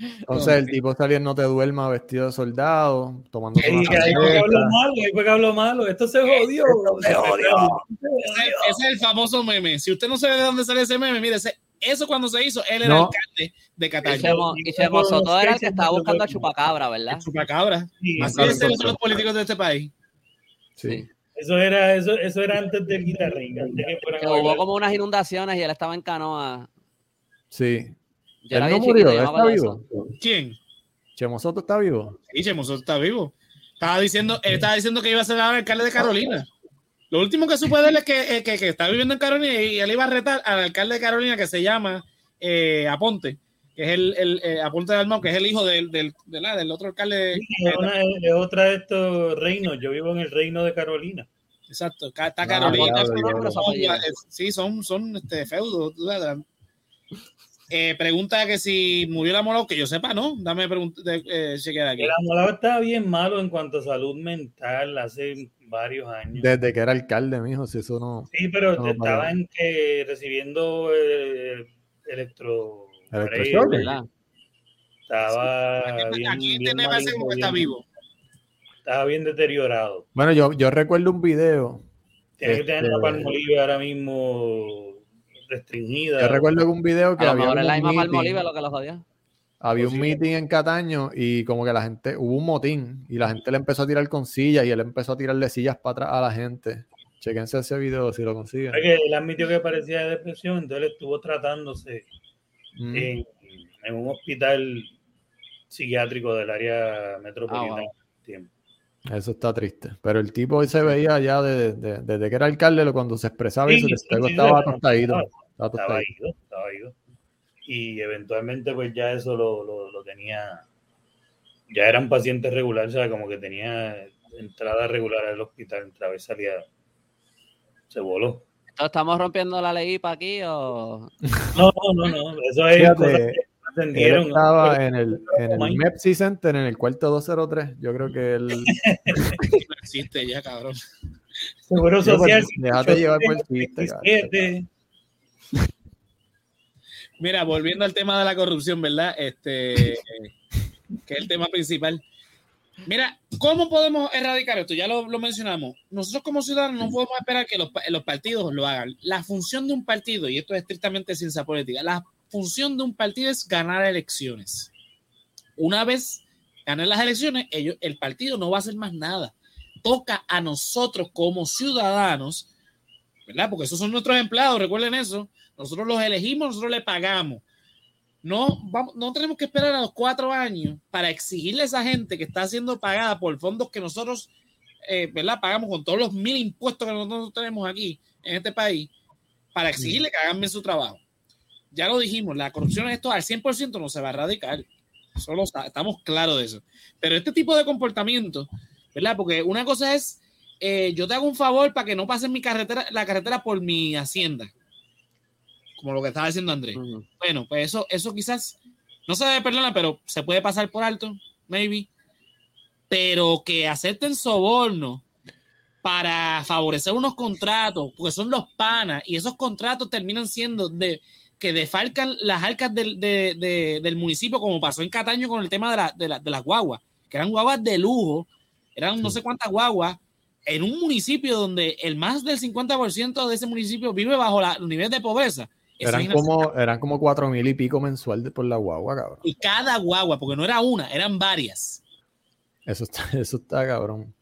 Entonces el tipo salió No te duerma vestido de soldado, tomando ahí fue que habló malo, ahí fue que habló malo, esto se jodió. se jodió. Ese, ese, es el famoso meme. Si usted no sabe de dónde sale ese meme, mire, ese, eso cuando se hizo, él era alcalde de Cataño. Y Chemo Soto era el que estaba buscando a Chupacabra, ¿verdad? Chupacabra. Así es son los políticos de este país. Sí. Eso era, eso, eso era antes del guitarrín. hubo como unas inundaciones y él estaba en canoa. Sí. Él no murió, está vivo. ¿Quién? Chemo Soto está vivo. Sí, Chemo Soto está vivo. Estaba diciendo, él estaba diciendo que iba a ser el alcalde de Carolina. Lo último que supe de él es eh, que, que, está viviendo en Carolina y él iba a retar al alcalde de Carolina que se llama eh, Aponte, que es el, el eh, Aponte de Almao, que es el hijo del, del, del otro alcalde. es, otra de estos reinos. Yo vivo en el reino de Carolina. Exacto, está ah, Carolina. sí, son, son este, feudos. Eh, pregunta que si murió la Molao, que yo sepa, ¿no? Dame pregunta, eh, chequear aquí. La Molao está bien malo en cuanto a salud mental hace varios años. Desde que era alcalde, mijo, si eso no. Sí, pero estaba en que recibiendo eh, electro. ¿verdad? Estaba. bien, aquí bien tiene mal, como que está vivo. Estaba bien deteriorado. Bueno, yo, yo recuerdo un video. Tiene que tener la este, palmolive ahora mismo restringida. Yo recuerdo un video que había. Ahora la misma lo que los odia había un meeting en Cataño y como que la gente, hubo un motín y la gente le empezó a tirar con sillas y él empezó a tirarle sillas para atrás a la gente. Chequense ese video si lo consiguen. él admitió que parecía de depresión, entonces estuvo tratándose mm. en, un hospital psiquiátrico del área metropolitana. Ah, eso está triste. Pero el tipo hoy se veía ya desde que era alcalde, cuando se expresaba y estaba, estaba, estaba, ido, estaba ido y eventualmente pues ya eso lo, lo, tenía, ya era un paciente regular, o sea, como que tenía entrada regular al hospital, entraba y salía, se voló. ¿Estamos rompiendo la ley para aquí o...? No, no, no, eso es Él estaba en el, en el Mepsi Center, en el cuarto 203. Yo creo que él. (laughs) no existe ya, cabrón. Seguro social. Déjate llevar por el chiste, (laughs) Mira, volviendo al tema de la corrupción, ¿verdad? Este, que es el tema principal. Mira, ¿cómo podemos erradicar esto? Ya lo, mencionamos. Nosotros como ciudadanos no podemos esperar que los, los, partidos lo hagan. La función de un partido, y esto es estrictamente ciencia política, la función de un partido es ganar elecciones. Una vez ganen las elecciones, ellos, el partido no va a hacer más nada. Toca a nosotros como ciudadanos, ¿verdad? Porque esos son nuestros empleados, recuerden eso. Nosotros los elegimos, nosotros le pagamos no, vamos, no tenemos que esperar a los cuatro años para exigirle a esa gente que está siendo pagada por fondos que nosotros, eh, ¿verdad? Pagamos con todos los mil impuestos que nosotros tenemos aquí en este país, para exigirle que hagan bien su trabajo. Ya lo dijimos, la corrupción esto al 100% no se va a erradicar. Solo estamos claros de eso. Pero este tipo de comportamiento, ¿verdad? Porque una cosa es, eh, yo te hago un favor para que no pasen mi carretera, la carretera por mi hacienda como lo que estaba diciendo Andrés. Bueno, pues eso, eso quizás no se debe perdonar, pero se puede pasar por alto, maybe. Pero que acepten soborno para favorecer unos contratos, porque son los panas, y esos contratos terminan siendo de que defalcan las arcas del, del municipio, como pasó en Cataño con el tema de, la, de, la, de las guaguas, que eran guaguas de lujo, eran no sé cuántas guaguas, en un municipio donde el más del 50% de ese municipio vive bajo la, el nivel de pobreza. Eran como, eran como cuatro mil y pico mensual por la guagua, cabrón. Y cada guagua, porque no era una, eran varias. Eso está, (laughs) eso está cabrón.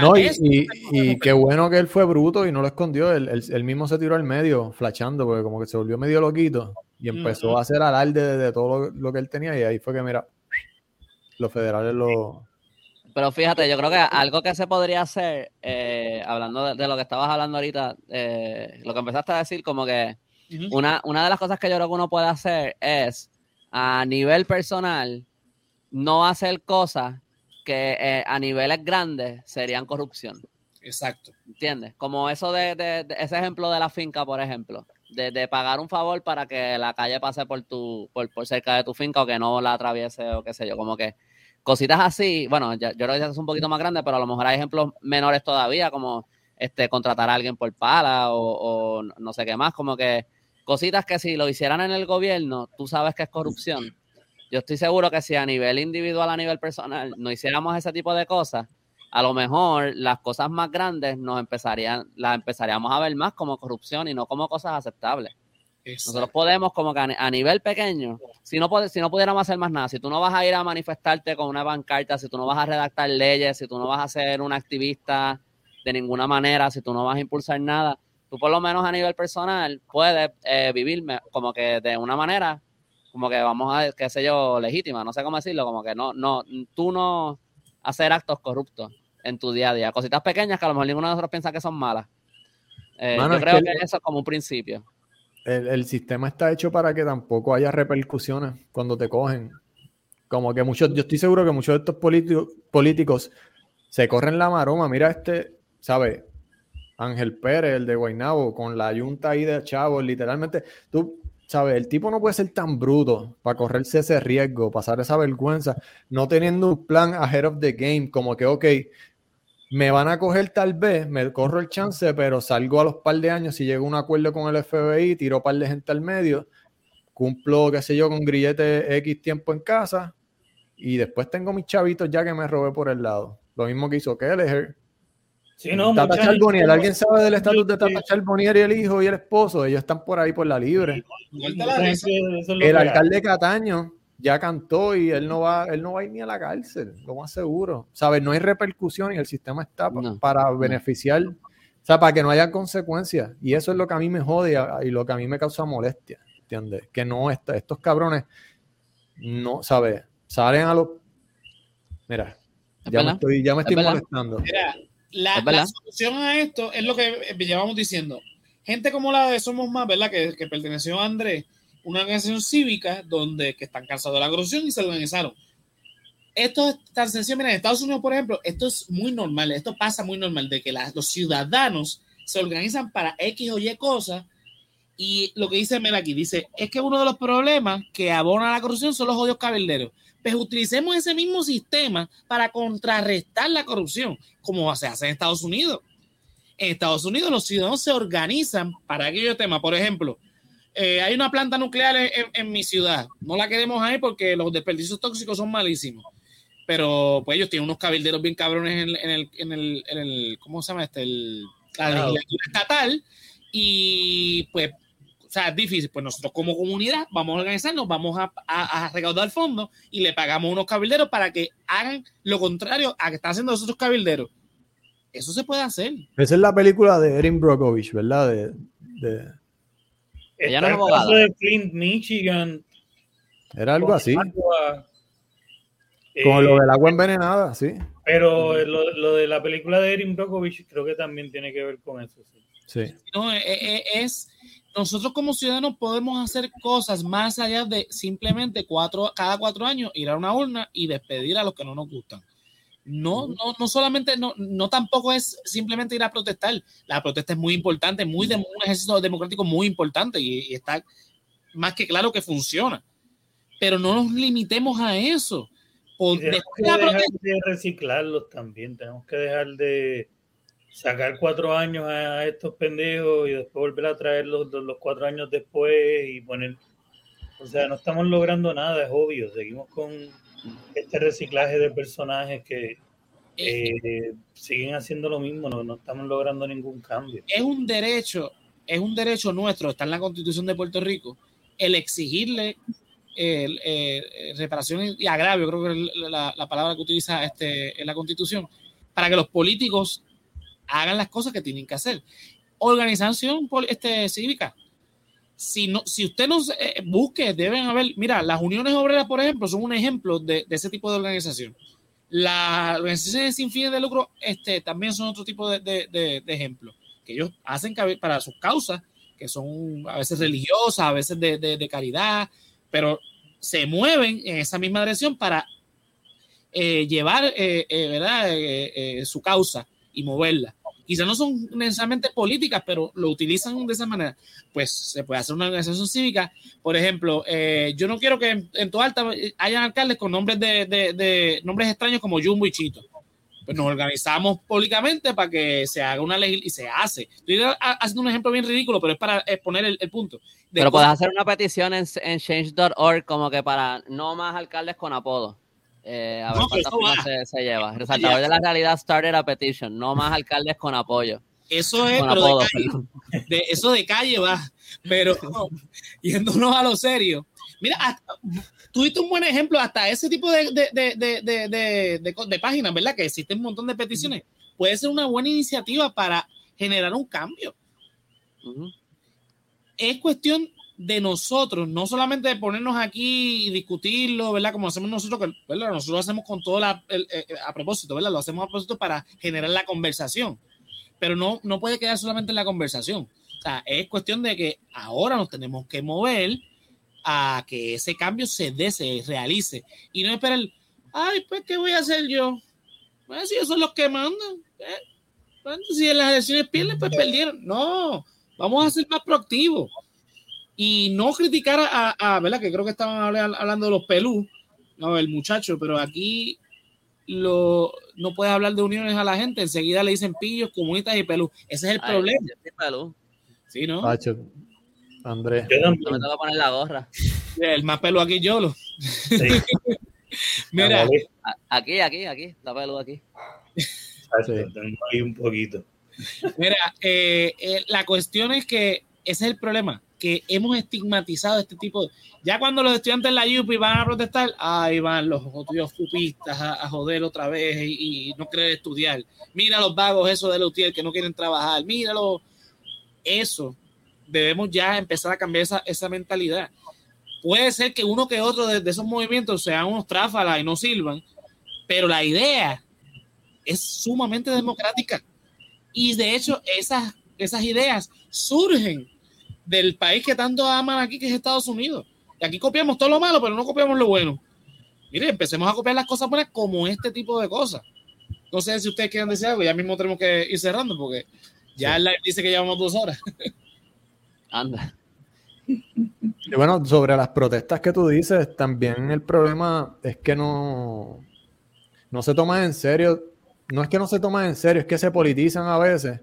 No, y, qué bueno que él fue bruto y no lo escondió. Él, mismo se tiró al medio, flachando, porque como que se volvió medio loquito y empezó a hacer alarde de, todo lo, que él tenía. Y ahí fue que, mira, los federales lo. Pero fíjate, yo creo que algo que se podría hacer, eh, hablando de, lo que estabas hablando ahorita, eh, lo que empezaste a decir, como que una, una de las cosas que yo creo que uno puede hacer es, a nivel personal, no hacer cosas que eh, a niveles grandes serían corrupción. Exacto. ¿Entiendes? Como eso de, ese ejemplo de la finca, por ejemplo, de, pagar un favor para que la calle pase por tu, por, por cerca de tu finca o que no la atraviese o qué sé yo, como que cositas así, bueno, yo creo que es un poquito más grande, pero a lo mejor hay ejemplos menores todavía, como este contratar a alguien por pala o, no sé qué más, como que cositas que si lo hicieran en el gobierno, tú sabes que es corrupción. Yo estoy seguro que si a nivel individual, a nivel personal, no hiciéramos ese tipo de cosas, a lo mejor las cosas más grandes nos empezarían, las empezaríamos a ver más como corrupción y no como cosas aceptables. Nosotros podemos, como que a nivel pequeño, si no, si no pudiéramos hacer más nada, si tú no vas a ir a manifestarte con una pancarta, si tú no vas a redactar leyes, si tú no vas a ser un activista de ninguna manera, si tú no vas a impulsar nada, tú por lo menos a nivel personal puedes eh, vivir como que de una manera, como que vamos a, qué sé yo, legítima, no sé cómo decirlo, como que no, no, tú no hacer actos corruptos en tu día a día, cositas pequeñas que a lo mejor ninguno de nosotros piensa que son malas. Eh, yo creo que eso es como un principio el, sistema está hecho para que tampoco haya repercusiones cuando te cogen. Como que muchos, yo estoy seguro que muchos de estos políticos, políticos se corren la maroma. Mira este, ¿sabes? Ángel Pérez, el de Guaynabo, con la yunta ahí de chavos, literalmente. Tú, ¿sabes? El tipo no puede ser tan bruto para correrse ese riesgo, pasar esa vergüenza, no teniendo un plan ahead of the game, como que, ok, me van a coger tal vez, me corro el chance, pero salgo a los par de años, si llego a un acuerdo con el FBI, tiro par de gente al medio, cumplo, qué sé yo, con grillete X tiempo en casa, y después tengo mis chavitos ya que me robé por el lado. Lo mismo que hizo Kelleher. Sí, no, Tata Charbonnier, ¿alguien sabe del estatus de Tata Charbonnier y el hijo y el esposo? Ellos están por ahí por la libre. El alcalde Cataño ya cantó y él no va, él no va a ir ni a la cárcel, lo más seguro. ¿Sabes? No hay repercusión y el sistema está para beneficiar, o sea, para que no haya consecuencias. Y eso es lo que a mí me jode y lo que a mí me causa molestia, ¿entiendes? Que no, estos cabrones, no, ¿sabes? Salen a los... Mira, ya me, estoy, ya me estoy molestando. Mira, la, la, solución a esto es lo que llevamos diciendo. Gente como la de Somos Más, ¿verdad? Que, que perteneció a Andrés una organización cívica donde que están cansados de la corrupción y se organizaron. Esto es tan sencillo. Mira, en Estados Unidos, por ejemplo, esto es muy normal. Esto pasa muy normal de que los ciudadanos se organizan para X o Y cosas Y lo que dice Mel aquí, dice, es que uno de los problemas que abona la corrupción son los odios cabilderos. Pues utilicemos ese mismo sistema para contrarrestar la corrupción, como se hace en Estados Unidos. En Estados Unidos los ciudadanos se organizan para aquellos temas. Por ejemplo, eh, hay una planta nuclear en, mi ciudad. No la queremos ahí porque los desperdicios tóxicos son malísimos. Pero pues ellos tienen unos cabilderos bien cabrones en, el, en el, ¿cómo se llama este? El, la legislatura estatal. Y pues o sea, es difícil. Pues nosotros como comunidad vamos a organizarnos, vamos a, a, recaudar fondos y le pagamos a unos cabilderos para que hagan lo contrario a que están haciendo los otros cabilderos. Eso se puede hacer. Esa es la película de Erin Brockovich, ¿verdad? De, de... Ella no es abogada. de Flint, Michigan. Era algo así. Con lo del agua envenenada, sí. Pero lo, lo, de la película de Erin Brockovich creo que también tiene que ver con eso. Sí. sí. No, es, e, e, es nosotros como ciudadanos podemos hacer cosas más allá de simplemente cuatro, cada cuatro años ir a una urna y despedir a los que no nos gustan. No, no, no solamente, no, no tampoco es simplemente ir a protestar. La protesta es muy importante, muy de, un ejercicio democrático muy importante y, está más que claro que funciona. Pero no nos limitemos a eso. tenemos que dejar de reciclarlos también, tenemos que dejar de, sacar cuatro años a, estos pendejos y después volver a traerlos los, cuatro años después y poner. O sea, no estamos logrando nada, es obvio. Seguimos con este reciclaje de personajes que eh, siguen haciendo lo mismo, no, no estamos logrando ningún cambio. Es un derecho, es un derecho nuestro, está en la Constitución de Puerto Rico, el exigirle el, eh, reparación y agravio, creo que es la, la, palabra que utiliza este, en la Constitución, para que los políticos hagan las cosas que tienen que hacer. Organización este, cívica. Si, no, si usted no eh, busque, deben haber, mira, las uniones obreras, por ejemplo, son un ejemplo de, ese tipo de organización. Las organizaciones sin fines de lucro este, también son otro tipo de, de, ejemplo, que ellos hacen para sus causas, que son a veces religiosas, a veces de, caridad, pero se mueven en esa misma dirección para eh, llevar eh, ¿verdad? su causa y moverla quizás no son necesariamente políticas, pero lo utilizan de esa manera, pues se puede hacer una organización cívica. Por ejemplo, eh, yo no quiero que en, en Alta hayan alcaldes con nombres de, nombres extraños como Jumbo y Chito. Pues nos organizamos públicamente para que se haga una ley y se hace. Estoy haciendo un ejemplo bien ridículo, pero es para exponer el, punto. pero puedes hacer una petición en, en change.org como que para no más alcaldes con apodo. Eh, a ver cuántas se, se, lleva. Resaltador de la realidad started a petition, no más alcaldes con apoyo. Eso es, pero de, calle, de, eso de calle va. Pero (laughs) yéndonos a lo serio. Mira, tuviste un buen ejemplo, hasta ese tipo de, de, páginas, ¿verdad? Que existen un montón de peticiones. Puede ser una buena iniciativa para generar un cambio. Es cuestión de nosotros, no solamente de ponernos aquí y discutirlo, ¿verdad? Como hacemos nosotros, ¿verdad? Nosotros lo hacemos con todo la, eh, eh, a propósito, ¿verdad? Lo hacemos a propósito para generar la conversación, pero no, no puede quedar solamente en la conversación. O sea, es cuestión de que ahora nos tenemos que mover a que ese cambio se dé, se realice y no esperar, ay, pues, ¿qué voy a hacer yo? Pues si esos son los que mandan, ¿eh? si en las elecciones pierden, pues perdieron. No, vamos a ser más proactivos y no criticar a, a, ¿verdad? Que creo que estaban hablando de los pelú, no, el muchacho, pero aquí lo, no puedes hablar de uniones a la gente, enseguida le dicen pillos, comunistas y pelú. Ese es el problema. Sí, ¿no? Andrés. No me tengo que poner la gorra. El más pelo aquí yo lo. Sí. (laughs) Mira. Aquí, aquí, aquí, está pelo aquí. Ahí un poquito. Mira, eh, eh, la cuestión es que ese es el problema que hemos estigmatizado este tipo de... Ya cuando los estudiantes en la UPI van a protestar, ahí van los otros fupistas a, joder otra vez y, no querer estudiar. Mira los vagos esos de UTIER que no quieren trabajar, míralo. Eso, debemos ya empezar a cambiar esa, esa mentalidad. Puede ser que uno que otro de, esos movimientos sean unos tráfalas y no sirvan, pero la idea es sumamente democrática. Y de hecho, esas, esas ideas surgen del país que tanto aman aquí, que es Estados Unidos. Y aquí copiamos todo lo malo, pero no copiamos lo bueno. Mire, empecemos a copiar las cosas buenas como este tipo de cosas. No sé si ustedes quieren decir algo, ya mismo tenemos que ir cerrando porque ya dice que llevamos dos horas. (laughs) Anda. Y bueno, sobre las protestas que tú dices, también el problema es que no, no se toman en serio. No es que no se toman en serio, es que se politizan a veces.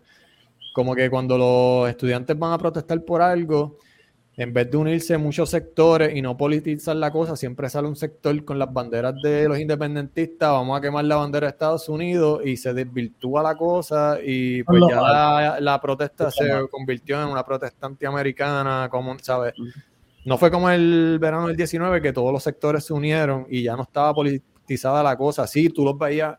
Como que cuando los estudiantes van a protestar por algo, en vez de unirse muchos sectores y no politizar la cosa, siempre sale un sector con las banderas de los independentistas, vamos a quemar la bandera de Estados Unidos y se desvirtúa la cosa y pues ya la, protesta se convirtió en una protesta antiamericana, como, ¿sabes? No fue como el verano del 19 que todos los sectores se unieron y ya no estaba politizada la cosa. Sí, tú los veías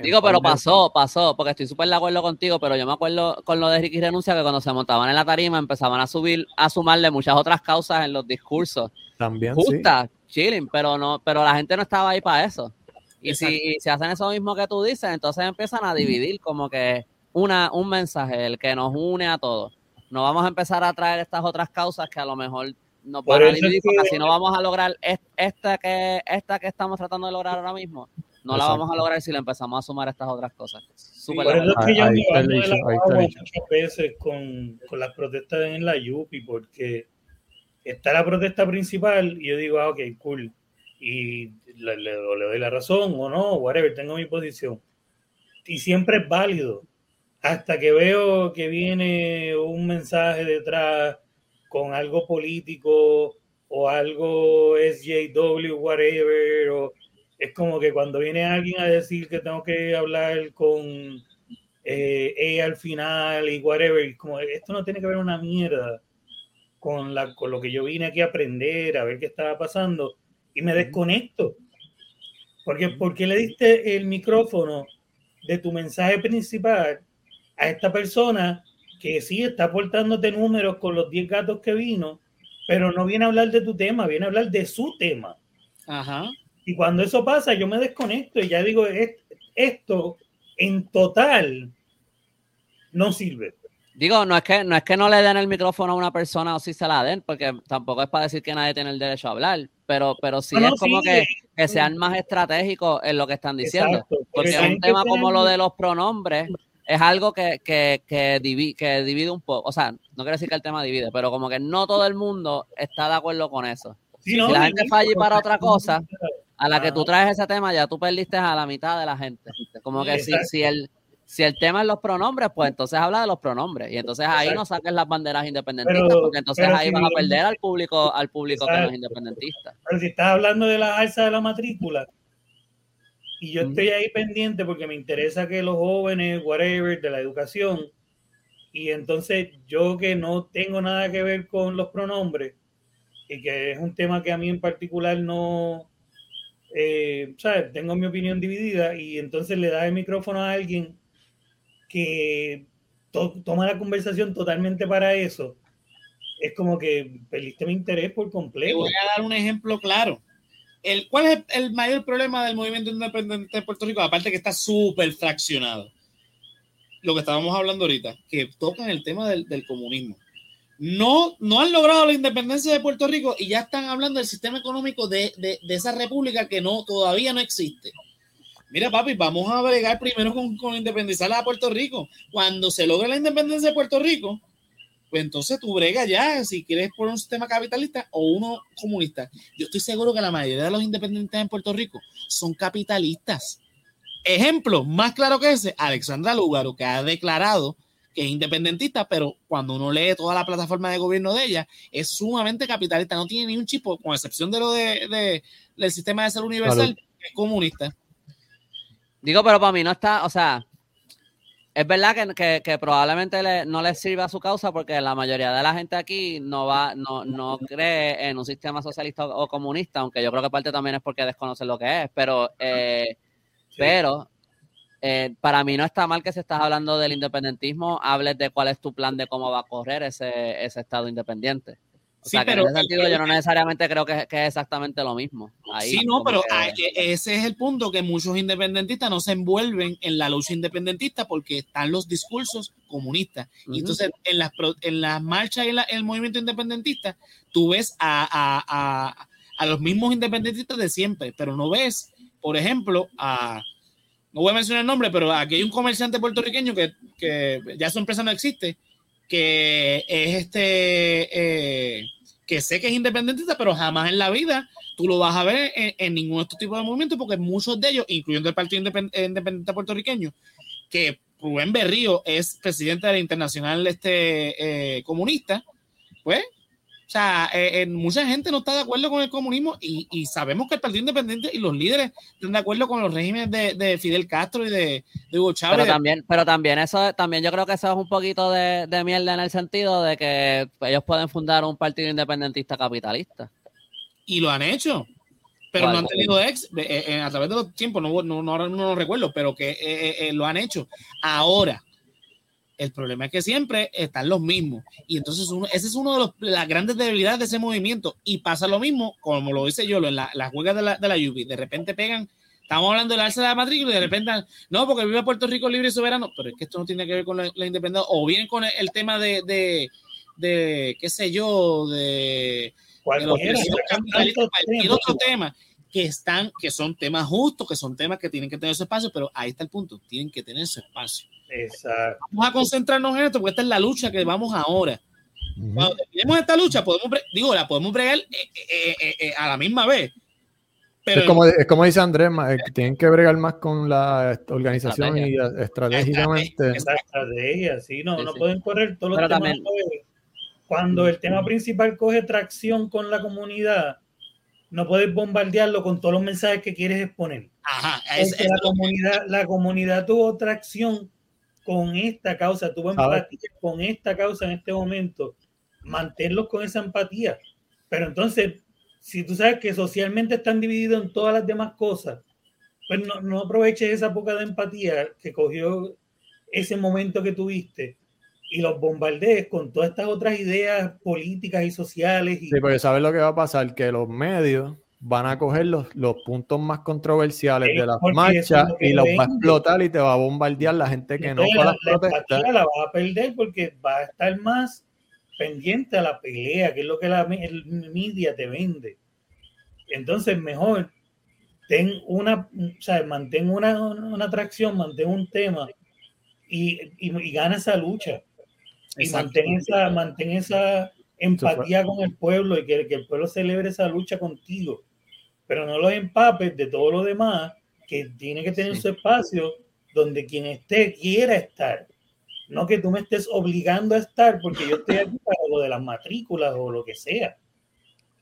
Digo, pero pasó, pasó, porque estoy súper de acuerdo contigo, pero yo me acuerdo con lo de Ricky Renuncia que cuando se montaban en la tarima empezaban a subir, a sumarle muchas otras causas en los discursos. También, Justa, chilling, pero no, pero la gente no estaba ahí para eso. Y si se hacen eso mismo que tú dices, entonces empiezan a dividir como que una, un mensaje, el que nos une a todos. No vamos a empezar a traer estas otras causas que a lo mejor nos van a dividir, porque así no vamos a lograr esta que, esta que estamos tratando de lograr ahora mismo no la vamos a lograr si le empezamos a sumar estas otras cosas. Por eso es que yo me muchas veces con, con, las protestas en la Yupi, porque está la protesta principal y yo digo, ah, ok, cool. Y le, le, doy la razón o no, whatever, tengo mi posición. Y siempre es válido. Hasta que veo que viene un mensaje detrás con algo político o algo SJW, whatever, o es como que cuando viene alguien a decir que tengo que hablar con eh, al final y whatever, como esto no tiene que ver una mierda con, la, con lo que yo vine aquí a aprender, a ver qué estaba pasando, y me desconecto. Porque, ¿Por qué le diste el micrófono de tu mensaje principal a esta persona que sí está aportándote números con los 10 gatos que vino, pero no viene a hablar de tu tema, viene a hablar de su tema? Ajá. Y cuando eso pasa, yo me desconecto y ya digo, esto en total no sirve. Digo, no es que no es que no le den el micrófono a una persona o si se la den, porque tampoco es para decir que nadie tiene el derecho a hablar, pero, pero sí es como que, que, sean más estratégicos en lo que están diciendo. porque un tema como lo de los pronombres es algo que, que, que, divide, que divide un poco. O sea, no quiero decir que el tema divide, pero como que no todo el mundo está de acuerdo con eso. si la gente falla para otra cosa, a la que tú traes ese tema, ya tú perdiste a la mitad de la gente. Como que si, si, el, si el tema es los pronombres, pues entonces habla de los pronombres. Y entonces ahí no saques las banderas independentistas, porque entonces ahí vas a perder al público, al público que no es independentista. Pero si estás hablando de la alza de la matrícula, y yo estoy ahí pendiente porque me interesa que los jóvenes, whatever, de la educación, y entonces yo que no tengo nada que ver con los pronombres, y que es un tema que a mí en particular no, eh, ¿sabes? Tengo mi opinión dividida y entonces le da el micrófono a alguien que toma la conversación totalmente para eso. Es como que perdiste mi interés por completo. Te voy a dar un ejemplo claro. El, ¿Cuál es el mayor problema del movimiento independiente de Puerto Rico? Aparte que está súper fraccionado. Lo que estábamos hablando ahorita, que tocan el tema del, del comunismo no, no han logrado la independencia de Puerto Rico y ya están hablando del sistema económico de, de, esa república que no, todavía no existe. Mira, papi, vamos a bregar primero con, con independizar a Puerto Rico. Cuando se logre la independencia de Puerto Rico, pues entonces tú brega ya si quieres por un sistema capitalista o uno comunista. Yo estoy seguro que la mayoría de los independientes en Puerto Rico son capitalistas. Ejemplo más claro que ese, Alexandra Lugaro, que ha declarado que es independentista, pero cuando uno lee toda la plataforma de gobierno de ella, es sumamente capitalista, no tiene ni un chipo, con excepción de lo de, del sistema de salud universal, que es comunista. Digo, pero para mí no está, o sea, es verdad que, probablemente no le sirva a su causa porque la mayoría de la gente aquí no va, no, no cree en un sistema socialista o comunista, aunque yo creo que parte también es porque desconocen lo que es, pero, eh, pero eh, para mí no está mal que si estás hablando del independentismo, hables de cuál es tu plan de cómo va a correr ese, ese Estado independiente. O sea, que en ese sentido yo no necesariamente creo que, que es exactamente lo mismo. sí, no, pero e, ese es el punto que muchos independentistas no se envuelven en la lucha independentista porque están los discursos comunistas. Y entonces en las, en las marchas y en el movimiento independentista, tú ves a, a, a los mismos independentistas de siempre, pero no ves, por ejemplo, a no voy a mencionar el nombre, pero aquí hay un comerciante puertorriqueño que, que ya su empresa no existe, que es este, eh, que sé que es independentista, pero jamás en la vida tú lo vas a ver en, ningún otro tipo de movimiento, porque muchos de ellos, incluyendo el Partido Independiente Puertorriqueño, que Rubén Berrío es presidente de la Internacional este, eh, Comunista, pues o sea, eh, mucha gente no está de acuerdo con el comunismo y, sabemos que el Partido Independiente y los líderes están de acuerdo con los regímenes de, Fidel Castro y de, Hugo Chávez. Pero también, pero también eso, también yo creo que eso es un poquito de, mierda en el sentido de que ellos pueden fundar un partido independentista capitalista. Y lo han hecho. Pero no han tenido ex eh, eh, a través de los tiempos, no, no, no, no, lo recuerdo, pero que lo han hecho. Ahora, el problema es que siempre están los mismos. Y entonces uno, ese es uno de las grandes debilidades de ese movimiento. Y pasa lo mismo, como lo dice yo, en la, las huelgas de la, de la De repente pegan, estamos hablando del alza de la matrícula y de repente, no, porque vive Puerto Rico libre y soberano. Pero es que esto no tiene que ver con la, independencia. O bien con el, tema de, de, de, qué sé yo, de... de otro tema que están, que son temas justos, que son temas que tienen que tener su espacio, pero ahí está el punto, tienen que tener su espacio. Exacto. Vamos a concentrarnos en esto, porque esta es la lucha que vamos ahora. Cuando terminemos esta lucha, podemos, digo, la podemos bregar eh, eh, eh, a la misma vez. Pero es, como, es como dice Andrés, tienen que bregar más con la organización y estratégicamente. Esa estrategia, sí, no, no pueden correr todos los temas. Cuando el tema principal coge tracción con la comunidad, no puedes bombardearlo con todos los mensajes que quieres exponer. Ajá, la, comunidad, la comunidad tuvo tracción con esta causa, tuvo empatía con esta causa en este momento. Manténlos con esa empatía. Pero entonces, si tú sabes que socialmente están divididos en todas las demás cosas, pues no, no aproveches esa poca de empatía que cogió ese momento que tuviste y los bombardees con todas estas otras ideas políticas y sociales. Y... Sí, porque sabes lo que va a pasar, que los medios van a coger los, los puntos más controversiales de las marchas y los va a explotar y te va a bombardear la gente que no fue a las protestas. La vas a perder porque va a estar más pendiente a la pelea, que es lo que la el media te vende. Entonces, mejor ten una, o sea, mantén una, una atracción, mantén un tema y, y, y gana esa lucha y mantén esa, mantén esa empatía con el pueblo y que, que, el pueblo celebre esa lucha contigo. Pero no los empapes de todo lo demás, que tiene que tener su espacio donde quien esté quiera estar. No que tú me estés obligando a estar porque yo estoy aquí para lo de las matrículas o lo que sea.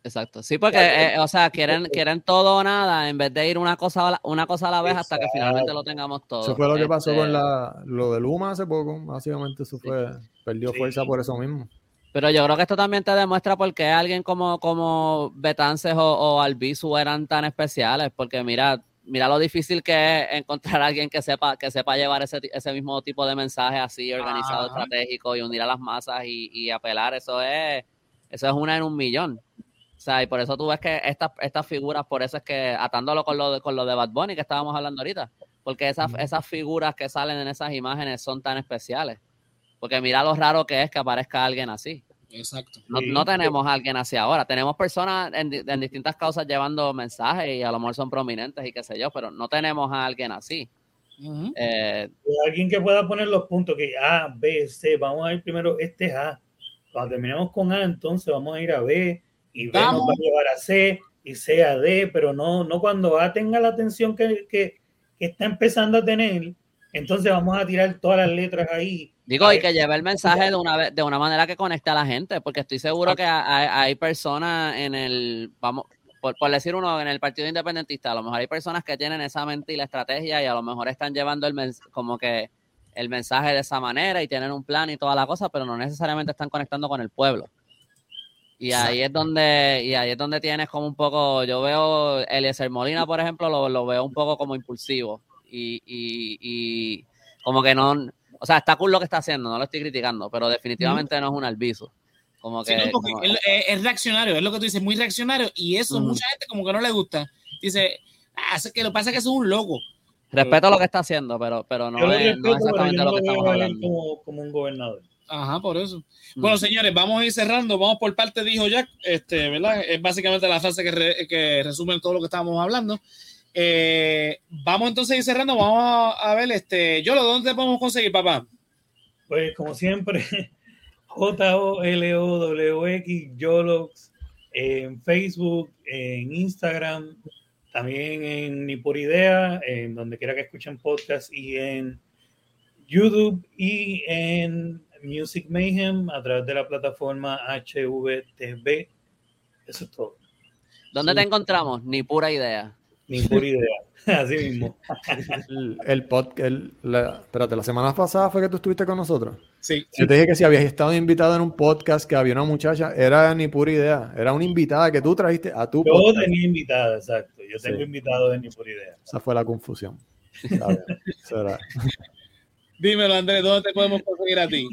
Exacto. Sí, porque, eh, o sea, quieren, (laughs) quieren todo o nada en vez de ir una cosa a la, una cosa a la vez hasta que finalmente lo tengamos todo. Eso fue lo que pasó con este la, lo de Luma hace poco. Básicamente eso fue, perdió fuerza por eso mismo. Pero yo creo que esto también te demuestra por qué alguien como, como Betances o, o Albizu eran tan especiales. Porque mira, mira lo difícil que es encontrar a alguien que sepa, que sepa llevar ese, ese mismo tipo de mensaje así, organizado, estratégico, y unir a las masas y, y apelar. Eso es, eso es una en un millón. O sea, y por eso tú ves que estas, estas figuras, por eso es que atándolo con lo, de, con lo de Bad Bunny que estábamos hablando ahorita, porque esas, esas figuras que salen en esas imágenes son tan especiales. Porque mira lo raro que es que aparezca alguien así. Exacto. No, tenemos a alguien así ahora. Tenemos personas en, distintas causas llevando mensajes y a lo mejor son prominentes y qué sé yo, pero no tenemos a alguien así. Eh, alguien que pueda poner los puntos que A, B, C, vamos a ir primero, este es A. Cuando terminemos con A, entonces vamos a ir a B, y B nos va a llevar a C y C a D, pero no, no cuando A tenga la atención que, que, está empezando a tener, entonces vamos a tirar todas las letras ahí. Digo, y que lleve el mensaje de una, de una manera que conecte a la gente, porque estoy seguro que hay, hay personas en el, vamos, por, por, decir uno, en el Partido Independentista, a lo mejor hay personas que tienen esa mente y la estrategia y a lo mejor están llevando el como que el mensaje de esa manera y tienen un plan y toda la cosa, pero no necesariamente están conectando con el pueblo. Y ahí es donde, y ahí es donde tienes como un poco, yo veo Eliezer Molina, por ejemplo, lo, lo veo un poco como impulsivo. Y, y, y, como que no, o sea, está cool lo que está haciendo, no lo estoy criticando, pero definitivamente no es un albizo. Como que, es, reaccionario, es lo que tú dices, muy reaccionario, y eso mucha gente como que no le gusta. Dice, ah, que lo que pasa es que es un loco. Respeto lo que está haciendo, pero, pero no, es, no exactamente lo que estamos hablando. Como, como un gobernador. Ajá, por eso. Bueno, señores, vamos a ir cerrando. Vamos por parte, dijo Jack. Este, ¿verdad? Es básicamente la frase que, que resume todo lo que estábamos hablando. Eh, vamos entonces a ir cerrando. Vamos a, ver, este, Yolo, ¿dónde te podemos conseguir, papá? Pues, como siempre, (laughs) J-O-L-O-W-X, Yolox, en Facebook, en Instagram, también en Ni por Idea, en donde quiera que escuchen podcast y en YouTube y en Music Mayhem a través de la plataforma HVTV. Eso es todo. ¿Dónde te encontramos? Ni pura idea. Ni pura idea. (laughs) Así mismo. el, el podcast, la, espérate, la semana pasada fue que tú estuviste con nosotros. Sí. Yo te dije que si habías estado invitado en un podcast que había una muchacha, era ni pura idea. Era una invitada que tú trajiste a tu Yo tenía invitada, exacto. Yo tengo invitado de ni pura idea. Esa fue la confusión. (laughs) Dímelo, Andrés, ¿dónde te podemos conseguir a ti?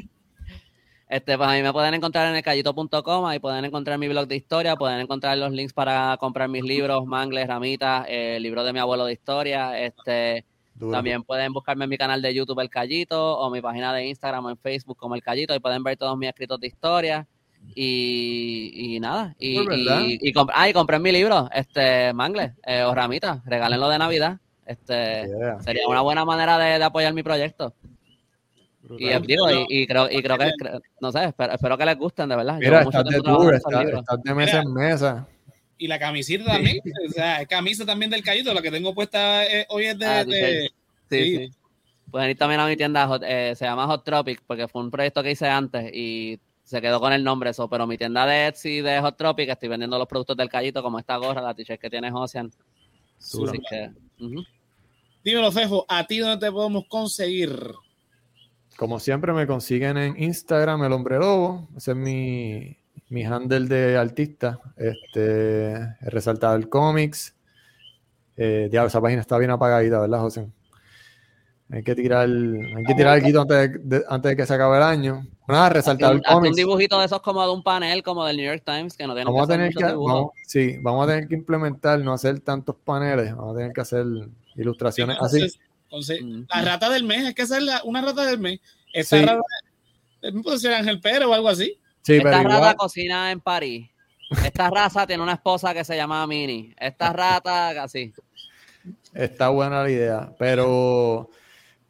Este, pues a mí me pueden encontrar en elcallito.com, ahí pueden encontrar mi blog de historia, pueden encontrar los links para comprar mis libros, mangles, ramitas, el libro de mi abuelo de historia, este, también pueden buscarme en mi canal de YouTube El Callito o mi página de Instagram o en Facebook como El Callito, ahí pueden ver todos mis escritos de historia y, y nada, y, y, y, ah, y compré mi libro, este, mangles eh, o ramitas, regálenlo de Navidad, este, sería una buena manera de apoyar mi proyecto. Y, digo, y, creo, y creo que, no sé, espero, que les gusten, de verdad. Mira, estás de tour, estás, de mesa en mesa. Y la camisita también, o sea, es camisa también del Callito, la que tengo puesta eh, hoy es de... Ah, sí, sí, Pueden ir también a mi tienda, eh, se llama Hot Tropic, porque fue un proyecto que hice antes y se quedó con el nombre eso, pero mi tienda de Etsy de Hot Tropic, estoy vendiendo los productos del Callito, como esta gorra, la t-shirt que tiene Ocean. Así que, Dímelo, Fefo, ¿a ti dónde te podemos conseguir? Como siempre me consiguen en Instagram el hombre lobo, ese es mi, mi handle de artista, este, he resaltado el cómics, eh, diablo, esa página está bien apagadita, ¿verdad, José? Hay que tirar, hay que tirar el quito antes de, antes de que se acabe el año. Nada, resaltar el cómics. un dibujito de esos como de un panel, como del New York Times, que no tiene vamos que a tener que, vamos, Sí, vamos a tener que implementar, no hacer tantos paneles, vamos a tener que hacer ilustraciones así. La rata del mes, hay que hacer una rata del mes. Esa sí. rata, puede ser Ángel Pérez o algo así. Sí, Esta rata cocina en París. Esta raza tiene una esposa que se llama Mini. Esta rata, así. Está buena la idea, pero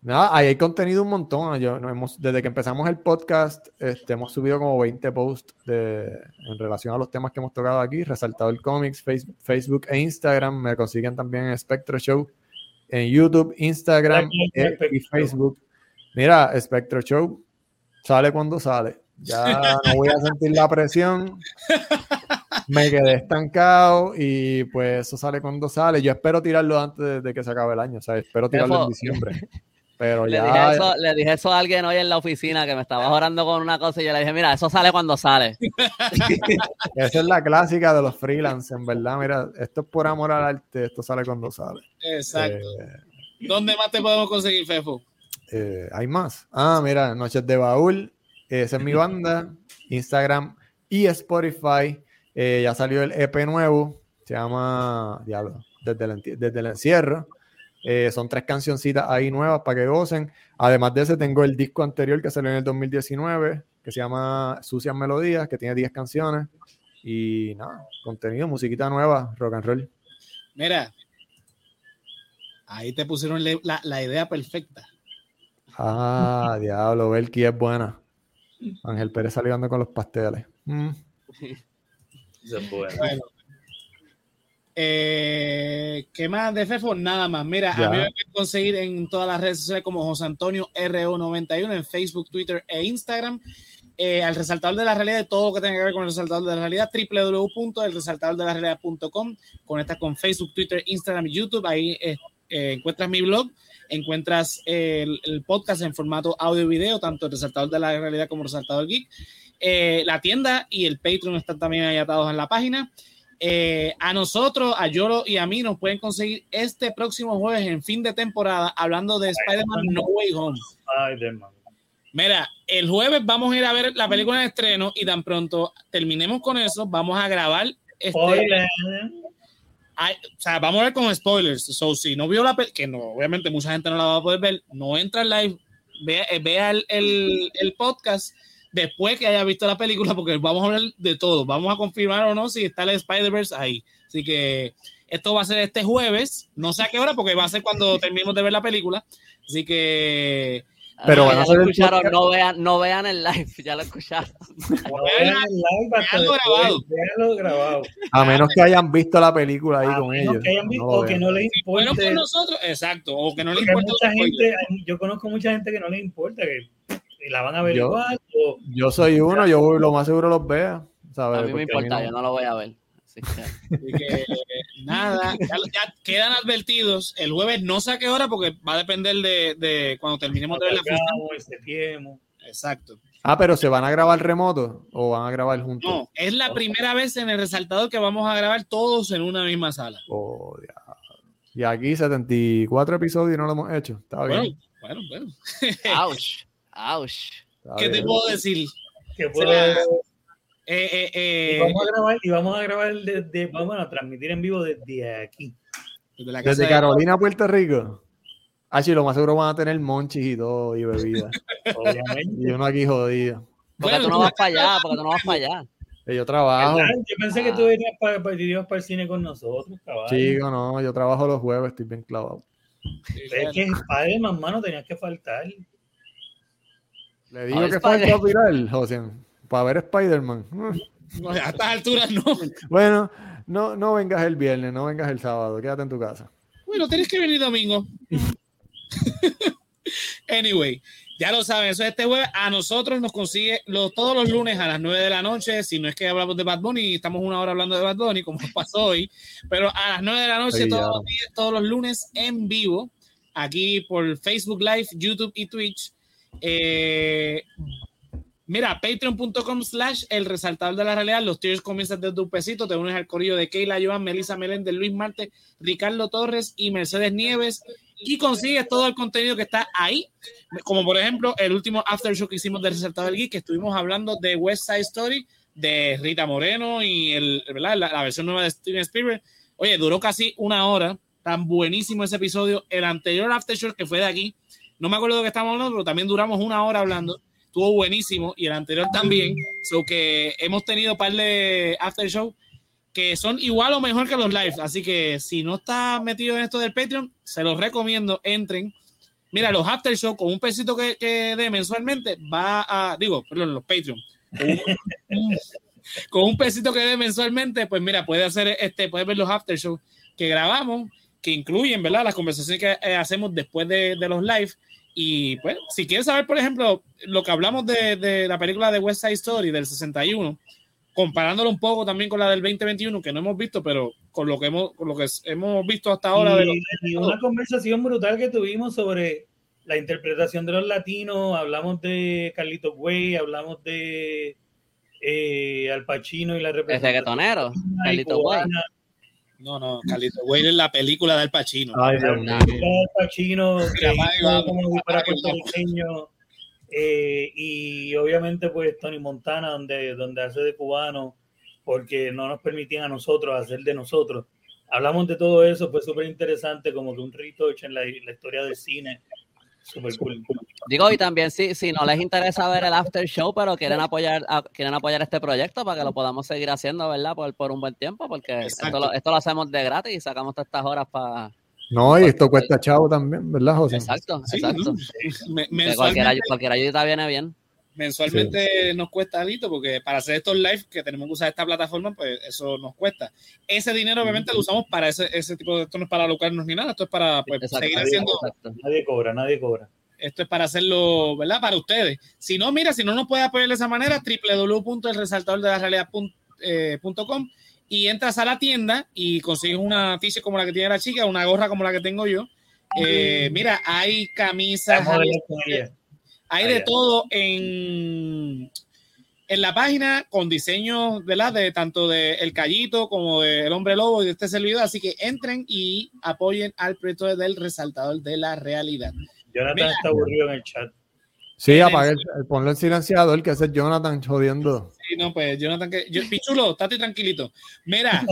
nada, ahí hay contenido un montón. Yo, hemos, desde que empezamos el podcast, este, hemos subido como 20 posts de, en relación a los temas que hemos tocado aquí, resaltado el cómics, Facebook e Instagram. Me consiguen también en Spectro Show en YouTube, Instagram eh, y Facebook. Mira, Spectro Show sale cuando sale. Ya no voy a sentir la presión. Me quedé estancado y pues eso sale cuando sale. Yo espero tirarlo antes de que se acabe el año, o sea, espero tirarlo en diciembre. (laughs) Pero le ya. Dije eso, le dije eso a alguien hoy en la oficina que me estaba orando con una cosa y yo le dije, mira, eso sale cuando sale. (laughs) Esa es la clásica de los freelancers, en verdad. Mira, esto es por amor al arte, esto sale cuando sale. Exacto. Eh, ¿Dónde más te podemos conseguir, Fefo? Eh, hay más. Ah, mira, Noches de Baúl. Esa es mi banda. Instagram y Spotify. Eh, ya salió el EP nuevo. Se llama Diablo. Desde el, desde el encierro. Eh, son tres cancioncitas ahí nuevas para que gocen. Además de ese, tengo el disco anterior que salió en el 2019, que se llama Sucias Melodías, que tiene 10 canciones. Y nada, contenido, musiquita nueva, rock and roll. Mira, ahí te pusieron la, la idea perfecta. Ah, (laughs) diablo, Belki es buena. Ángel Pérez saliendo con los pasteles. Mm. es bueno. Eh, ¿Qué más de FEFO? Nada más. Mira, a mí me pueden conseguir en todas las redes sociales como José Antonio RO91 en Facebook, Twitter e Instagram. Eh, al resaltador de la realidad, de todo lo que tenga que ver con el resaltador de la realidad, www.elresaltadordelarealidad.com. Conectas con Facebook, Twitter, Instagram y YouTube. Ahí eh, encuentras mi blog, encuentras el, podcast en formato audio y video, tanto el resaltador de la realidad como el resaltador geek. la tienda y el Patreon están también ahí atados en la página. Eh, a nosotros, a Yoro y a mí nos pueden conseguir este próximo jueves en fin de temporada hablando de Spider-Man No Way Home. Mira, el jueves vamos a ir a ver la película de estreno y tan pronto terminemos con eso, vamos a grabar. Este, o sea, vamos a ver con spoilers. So, si no vio la película, que no, obviamente mucha gente no la va a poder ver, no entra en live, vea, eh, vea el, el, el podcast después que haya visto la película, porque vamos a hablar de todo. Vamos a confirmar o no si está el Spider-Verse ahí. Así que esto va a ser este jueves, no sé a qué hora, porque va a ser cuando (laughs) terminemos de ver la película. Así que Pero van a ya lo escucharon, no vean, no vean el live, ya lo escucharon. (laughs) No vean el live, grabado. grabado. A menos que hayan visto la película ahí con ellos. Que hayan visto, o que no les importe. Bueno, con nosotros, exacto, o que no les importa. Mucha gente, yo conozco mucha gente que no le importa, que la van a ver igual. O... Yo soy uno, yo lo más seguro los vea. A mí me importa, yo no lo voy a ver. Así que, (laughs) nada, ya, quedan advertidos. El jueves no sé a qué hora porque va a depender de, de cuando terminemos de ver la función. Exacto. Ah, pero ¿se van a grabar remoto o van a grabar juntos? No, es la primera vez en el resaltador que vamos a grabar todos en una misma sala. Oh, y aquí 74 episodios y no lo hemos hecho. Está bien. Bueno, bueno. (laughs) Ouch. Ouch. ¿Qué te puedo decir? Que puedo... Eh, eh, eh, y vamos a grabar, y vamos a grabar desde, vamos a transmitir en vivo desde aquí. Desde, Carolina, Puerto Rico. Ah, sí, lo más seguro van a tener monchis y todo, y bebidas. (laughs) Obviamente. Y uno aquí jodido. Porque tú no vas para allá, porque tú no vas para allá. Yo trabajo. Yo pensé que tú venías para, para, para, el cine con nosotros, caballo. Chico, no, yo trabajo los jueves, estoy bien clavado. Es que padre, mamá, no tenías que faltar. Le digo que falta viral, José para ver Spider-Man. a estas alturas no. Bueno, no, no vengas el viernes, no vengas el sábado, quédate en tu casa. Bueno, tienes que venir domingo. (laughs) anyway, ya lo saben, eso es este jueves. A nosotros nos consigue todos los lunes a las 9 de la noche. Si no es que hablamos de Bad Bunny, estamos una hora hablando de Bad Bunny, como (laughs) pasó hoy. Pero a las 9 de la noche, todos, los días, todos los lunes en vivo, aquí por Facebook Live, YouTube y Twitch. Eh, Mira, patreon.com slash el resaltador de la realidad. Los tiers comienzan desde un pesito. Te unes al corillo de Keila Joan, Melissa Meléndez, Luis Marte, Ricardo Torres y Mercedes Nieves. Y consigues todo el contenido que está ahí. Como por ejemplo, el último after show que hicimos del resaltador del geek, que estuvimos hablando de West Side Story, de Rita Moreno y La, versión nueva de Steven Spielberg. Oye, duró casi una hora. Tan buenísimo ese episodio. El anterior after show que fue de aquí. No me acuerdo de qué estábamos hablando, pero también duramos una hora hablando estuvo buenísimo y el anterior también. So que hemos tenido un par de after show que son igual o mejor que los lives. Así que si no está metido en esto del Patreon, se los recomiendo. Entren. Mira, los after show con un pesito que, que dé mensualmente va a, digo, perdón, los Patreon. Con un, (laughs) pesito que dé mensualmente, pues mira, puede hacer este, puede ver los after show que grabamos, que incluyen, ¿verdad? Las conversaciones que eh, hacemos después de, de los live y pues, si quieres saber, por ejemplo, lo que hablamos de, de, la película de West Side Story del 61, comparándolo un poco también con la del 2021, que no hemos visto, pero con lo que hemos, con lo que hemos visto hasta ahora. Y, una conversación brutal que tuvimos sobre la interpretación de los latinos, hablamos de Carlitos Güey, hablamos de eh, Al Pacino y la representación. El reggaetonero, Carlitos Güey. No, no, Carlito Güey es la película del Pacino. Ay, Dios mío. Del Pacino, como para puertorriqueño. Eh, y obviamente, pues Tony Montana, donde, donde hace de cubano, porque no nos permitían a nosotros hacer de nosotros. Hablamos de todo eso, fue súper interesante, como que un retouch en la, la historia del cine Super cool. Digo, y también si, si no les interesa ver el after show, pero quieren apoyar, quieren apoyar este proyecto para que lo podamos seguir haciendo, ¿verdad? Por, por un buen tiempo, porque esto lo, esto lo, hacemos de gratis y sacamos todas estas horas para... No, y esto cuesta chavo también, ¿verdad, José? Exacto, exacto. cualquier, cualquier ayuda viene bien mensualmente nos cuesta alito porque para hacer estos live que tenemos que usar esta plataforma, pues eso nos cuesta. Ese dinero obviamente lo usamos para ese, ese tipo de, esto no es para lucrarnos ni nada, esto es para pues, seguir haciendo. Nadie cobra, nadie cobra. Esto es para hacerlo, ¿verdad? Para ustedes. Si no, mira, si no nos puede apoyar de esa manera, www.elresaltadordelarealidad.com eh, y entras a la tienda y consigues una t como la que tiene la chica, una gorra como la que tengo yo. Eh, mira, hay camisas. Hay de todo en, en la página con diseño de tanto de El Callito como de El Hombre Lobo y de este servidor. Así que entren y apoyen al proyecto del resaltador de la realidad. Jonathan está aburrido en el chat. Sí, apague, ponle el silenciador que hace Jonathan jodiendo. Sí, no, pues Jonathan, que, yo, Pichulo, estate tranquilito. Mira,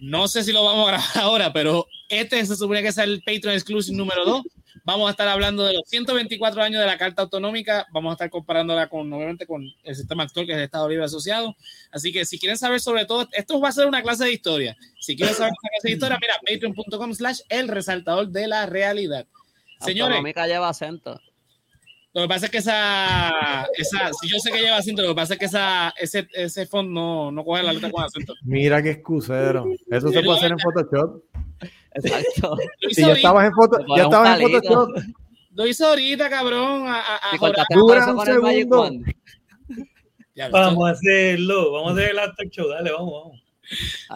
no sé si lo vamos a grabar (laughs) ahora, pero este se supone que es el Patreon Exclusive número 2. Vamos a estar hablando de los 124 años de la Carta Autonómica. Vamos a estar comparándola con, obviamente, con el sistema actual que es el Estado Libre Asociado. Así que si quieren saber sobre todo, esto va a ser una clase de historia. Si quieren saber una clase de historia, mira, patreon.com slash el resaltador de la realidad. Señores. Autonómica lleva acento. Lo que pasa es que esa, esa si yo sé que lleva acento, lo que pasa es que esa, ese, ese font no, no coge la letra con acento. Mira qué excusero. Eso se puede hacer en Photoshop. Exacto. (laughs) Si ya estabas en, foto, ya estabas en Photoshop. Lo hizo ahorita, cabrón. A, a, a Dura un segundo. Vamos a hacerlo. Vamos a hacer el after show. Dale, vamos, vamos.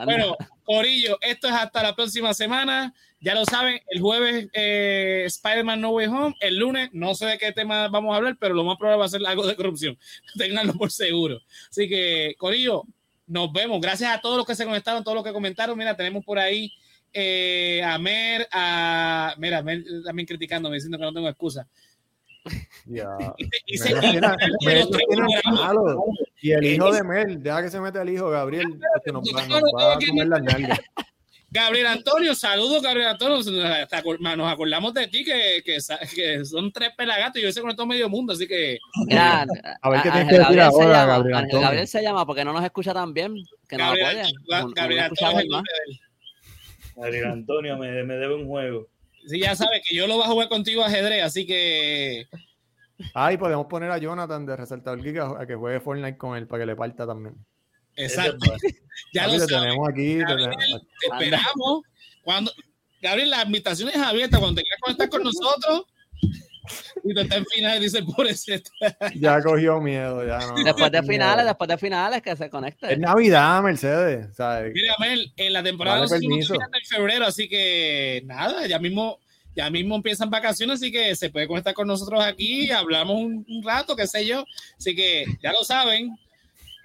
Bueno, Corillo, esto es hasta la próxima semana. Ya lo saben, el jueves eh, Spider-Man No Way Home, el lunes no sé de qué tema vamos a hablar, pero lo más probable va a ser algo de corrupción. (laughs) Ténganlo por seguro. Así que, Corillo, nos vemos. Gracias a todos los que se conectaron, todos los que comentaron. Mira, tenemos por ahí eh, a Mer, a. Mira, Mer también criticándome, diciendo que no tengo excusa. Ya. Y el hijo de (laughs) Mel, deja que se mete el hijo, Gabriel, que nos va, nos va a comer la nalgas. Gabriel Antonio, saludos Gabriel Antonio, nos acordamos de ti que, que, que son tres pelagatos y yo sé con todo medio mundo, así que... Mira, a ver qué tienes que decir ahora, Gabriel Antonio. Gabriel se llama porque no nos escucha tan bien, que Gabriel, apoya. Gabriel Antonio Gabriel Antonio me, me debe un juego. Sí, ya sabes que yo lo voy a jugar contigo ajedrez, así que... Ah, podemos poner a Jonathan de Resaltador Giga a que juegue Fortnite con él para que le parta también. Exacto. (laughs) ya lo, tenemos aquí. Gabriel, te esperamos. Cuando, Gabriel, la invitación es abierta. Cuando te quieras conectar con nosotros y te está en finales, dice por eso. ya cogió miedo. Ya no, después de finales, después de finales, que se conecte. Es Navidad, Mercedes. ¿sabes? Mira, Mel, en la temporada vale de febrero, así que nada, ya mismo ya mismo empiezan vacaciones, así que se puede conectar con nosotros aquí, hablamos un, rato, qué sé yo. Así que ya lo saben.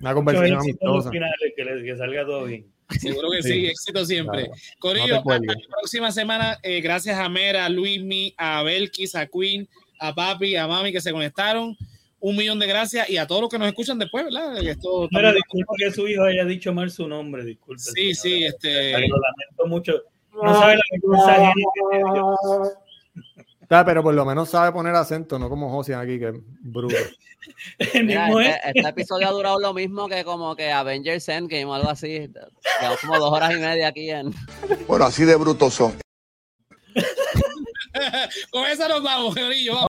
Una conversación amistosa. Finales, que, que, salga todo bien. Seguro que sí, éxito siempre. Corillo, hasta la próxima semana, eh, gracias a Mera, a Luismi, a Belkis, a Queen, a Papi, a Mami que se conectaron. Un millón de gracias y a todos los que nos escuchan después, ¿verdad? Esto Mira, disculpa que su hijo haya dicho mal su nombre, disculpe. Sí, sí, este. Lo lamento mucho no sabe la que pero por lo menos sabe poner acento, no como Josian aquí, que es bruto. (laughs) este, este, episodio ha durado lo mismo que como que Avengers Endgame o algo así. Llevamos como dos horas y media aquí en. Bueno, así de brutos son. (laughs) Con eso nos vamos, Vamos.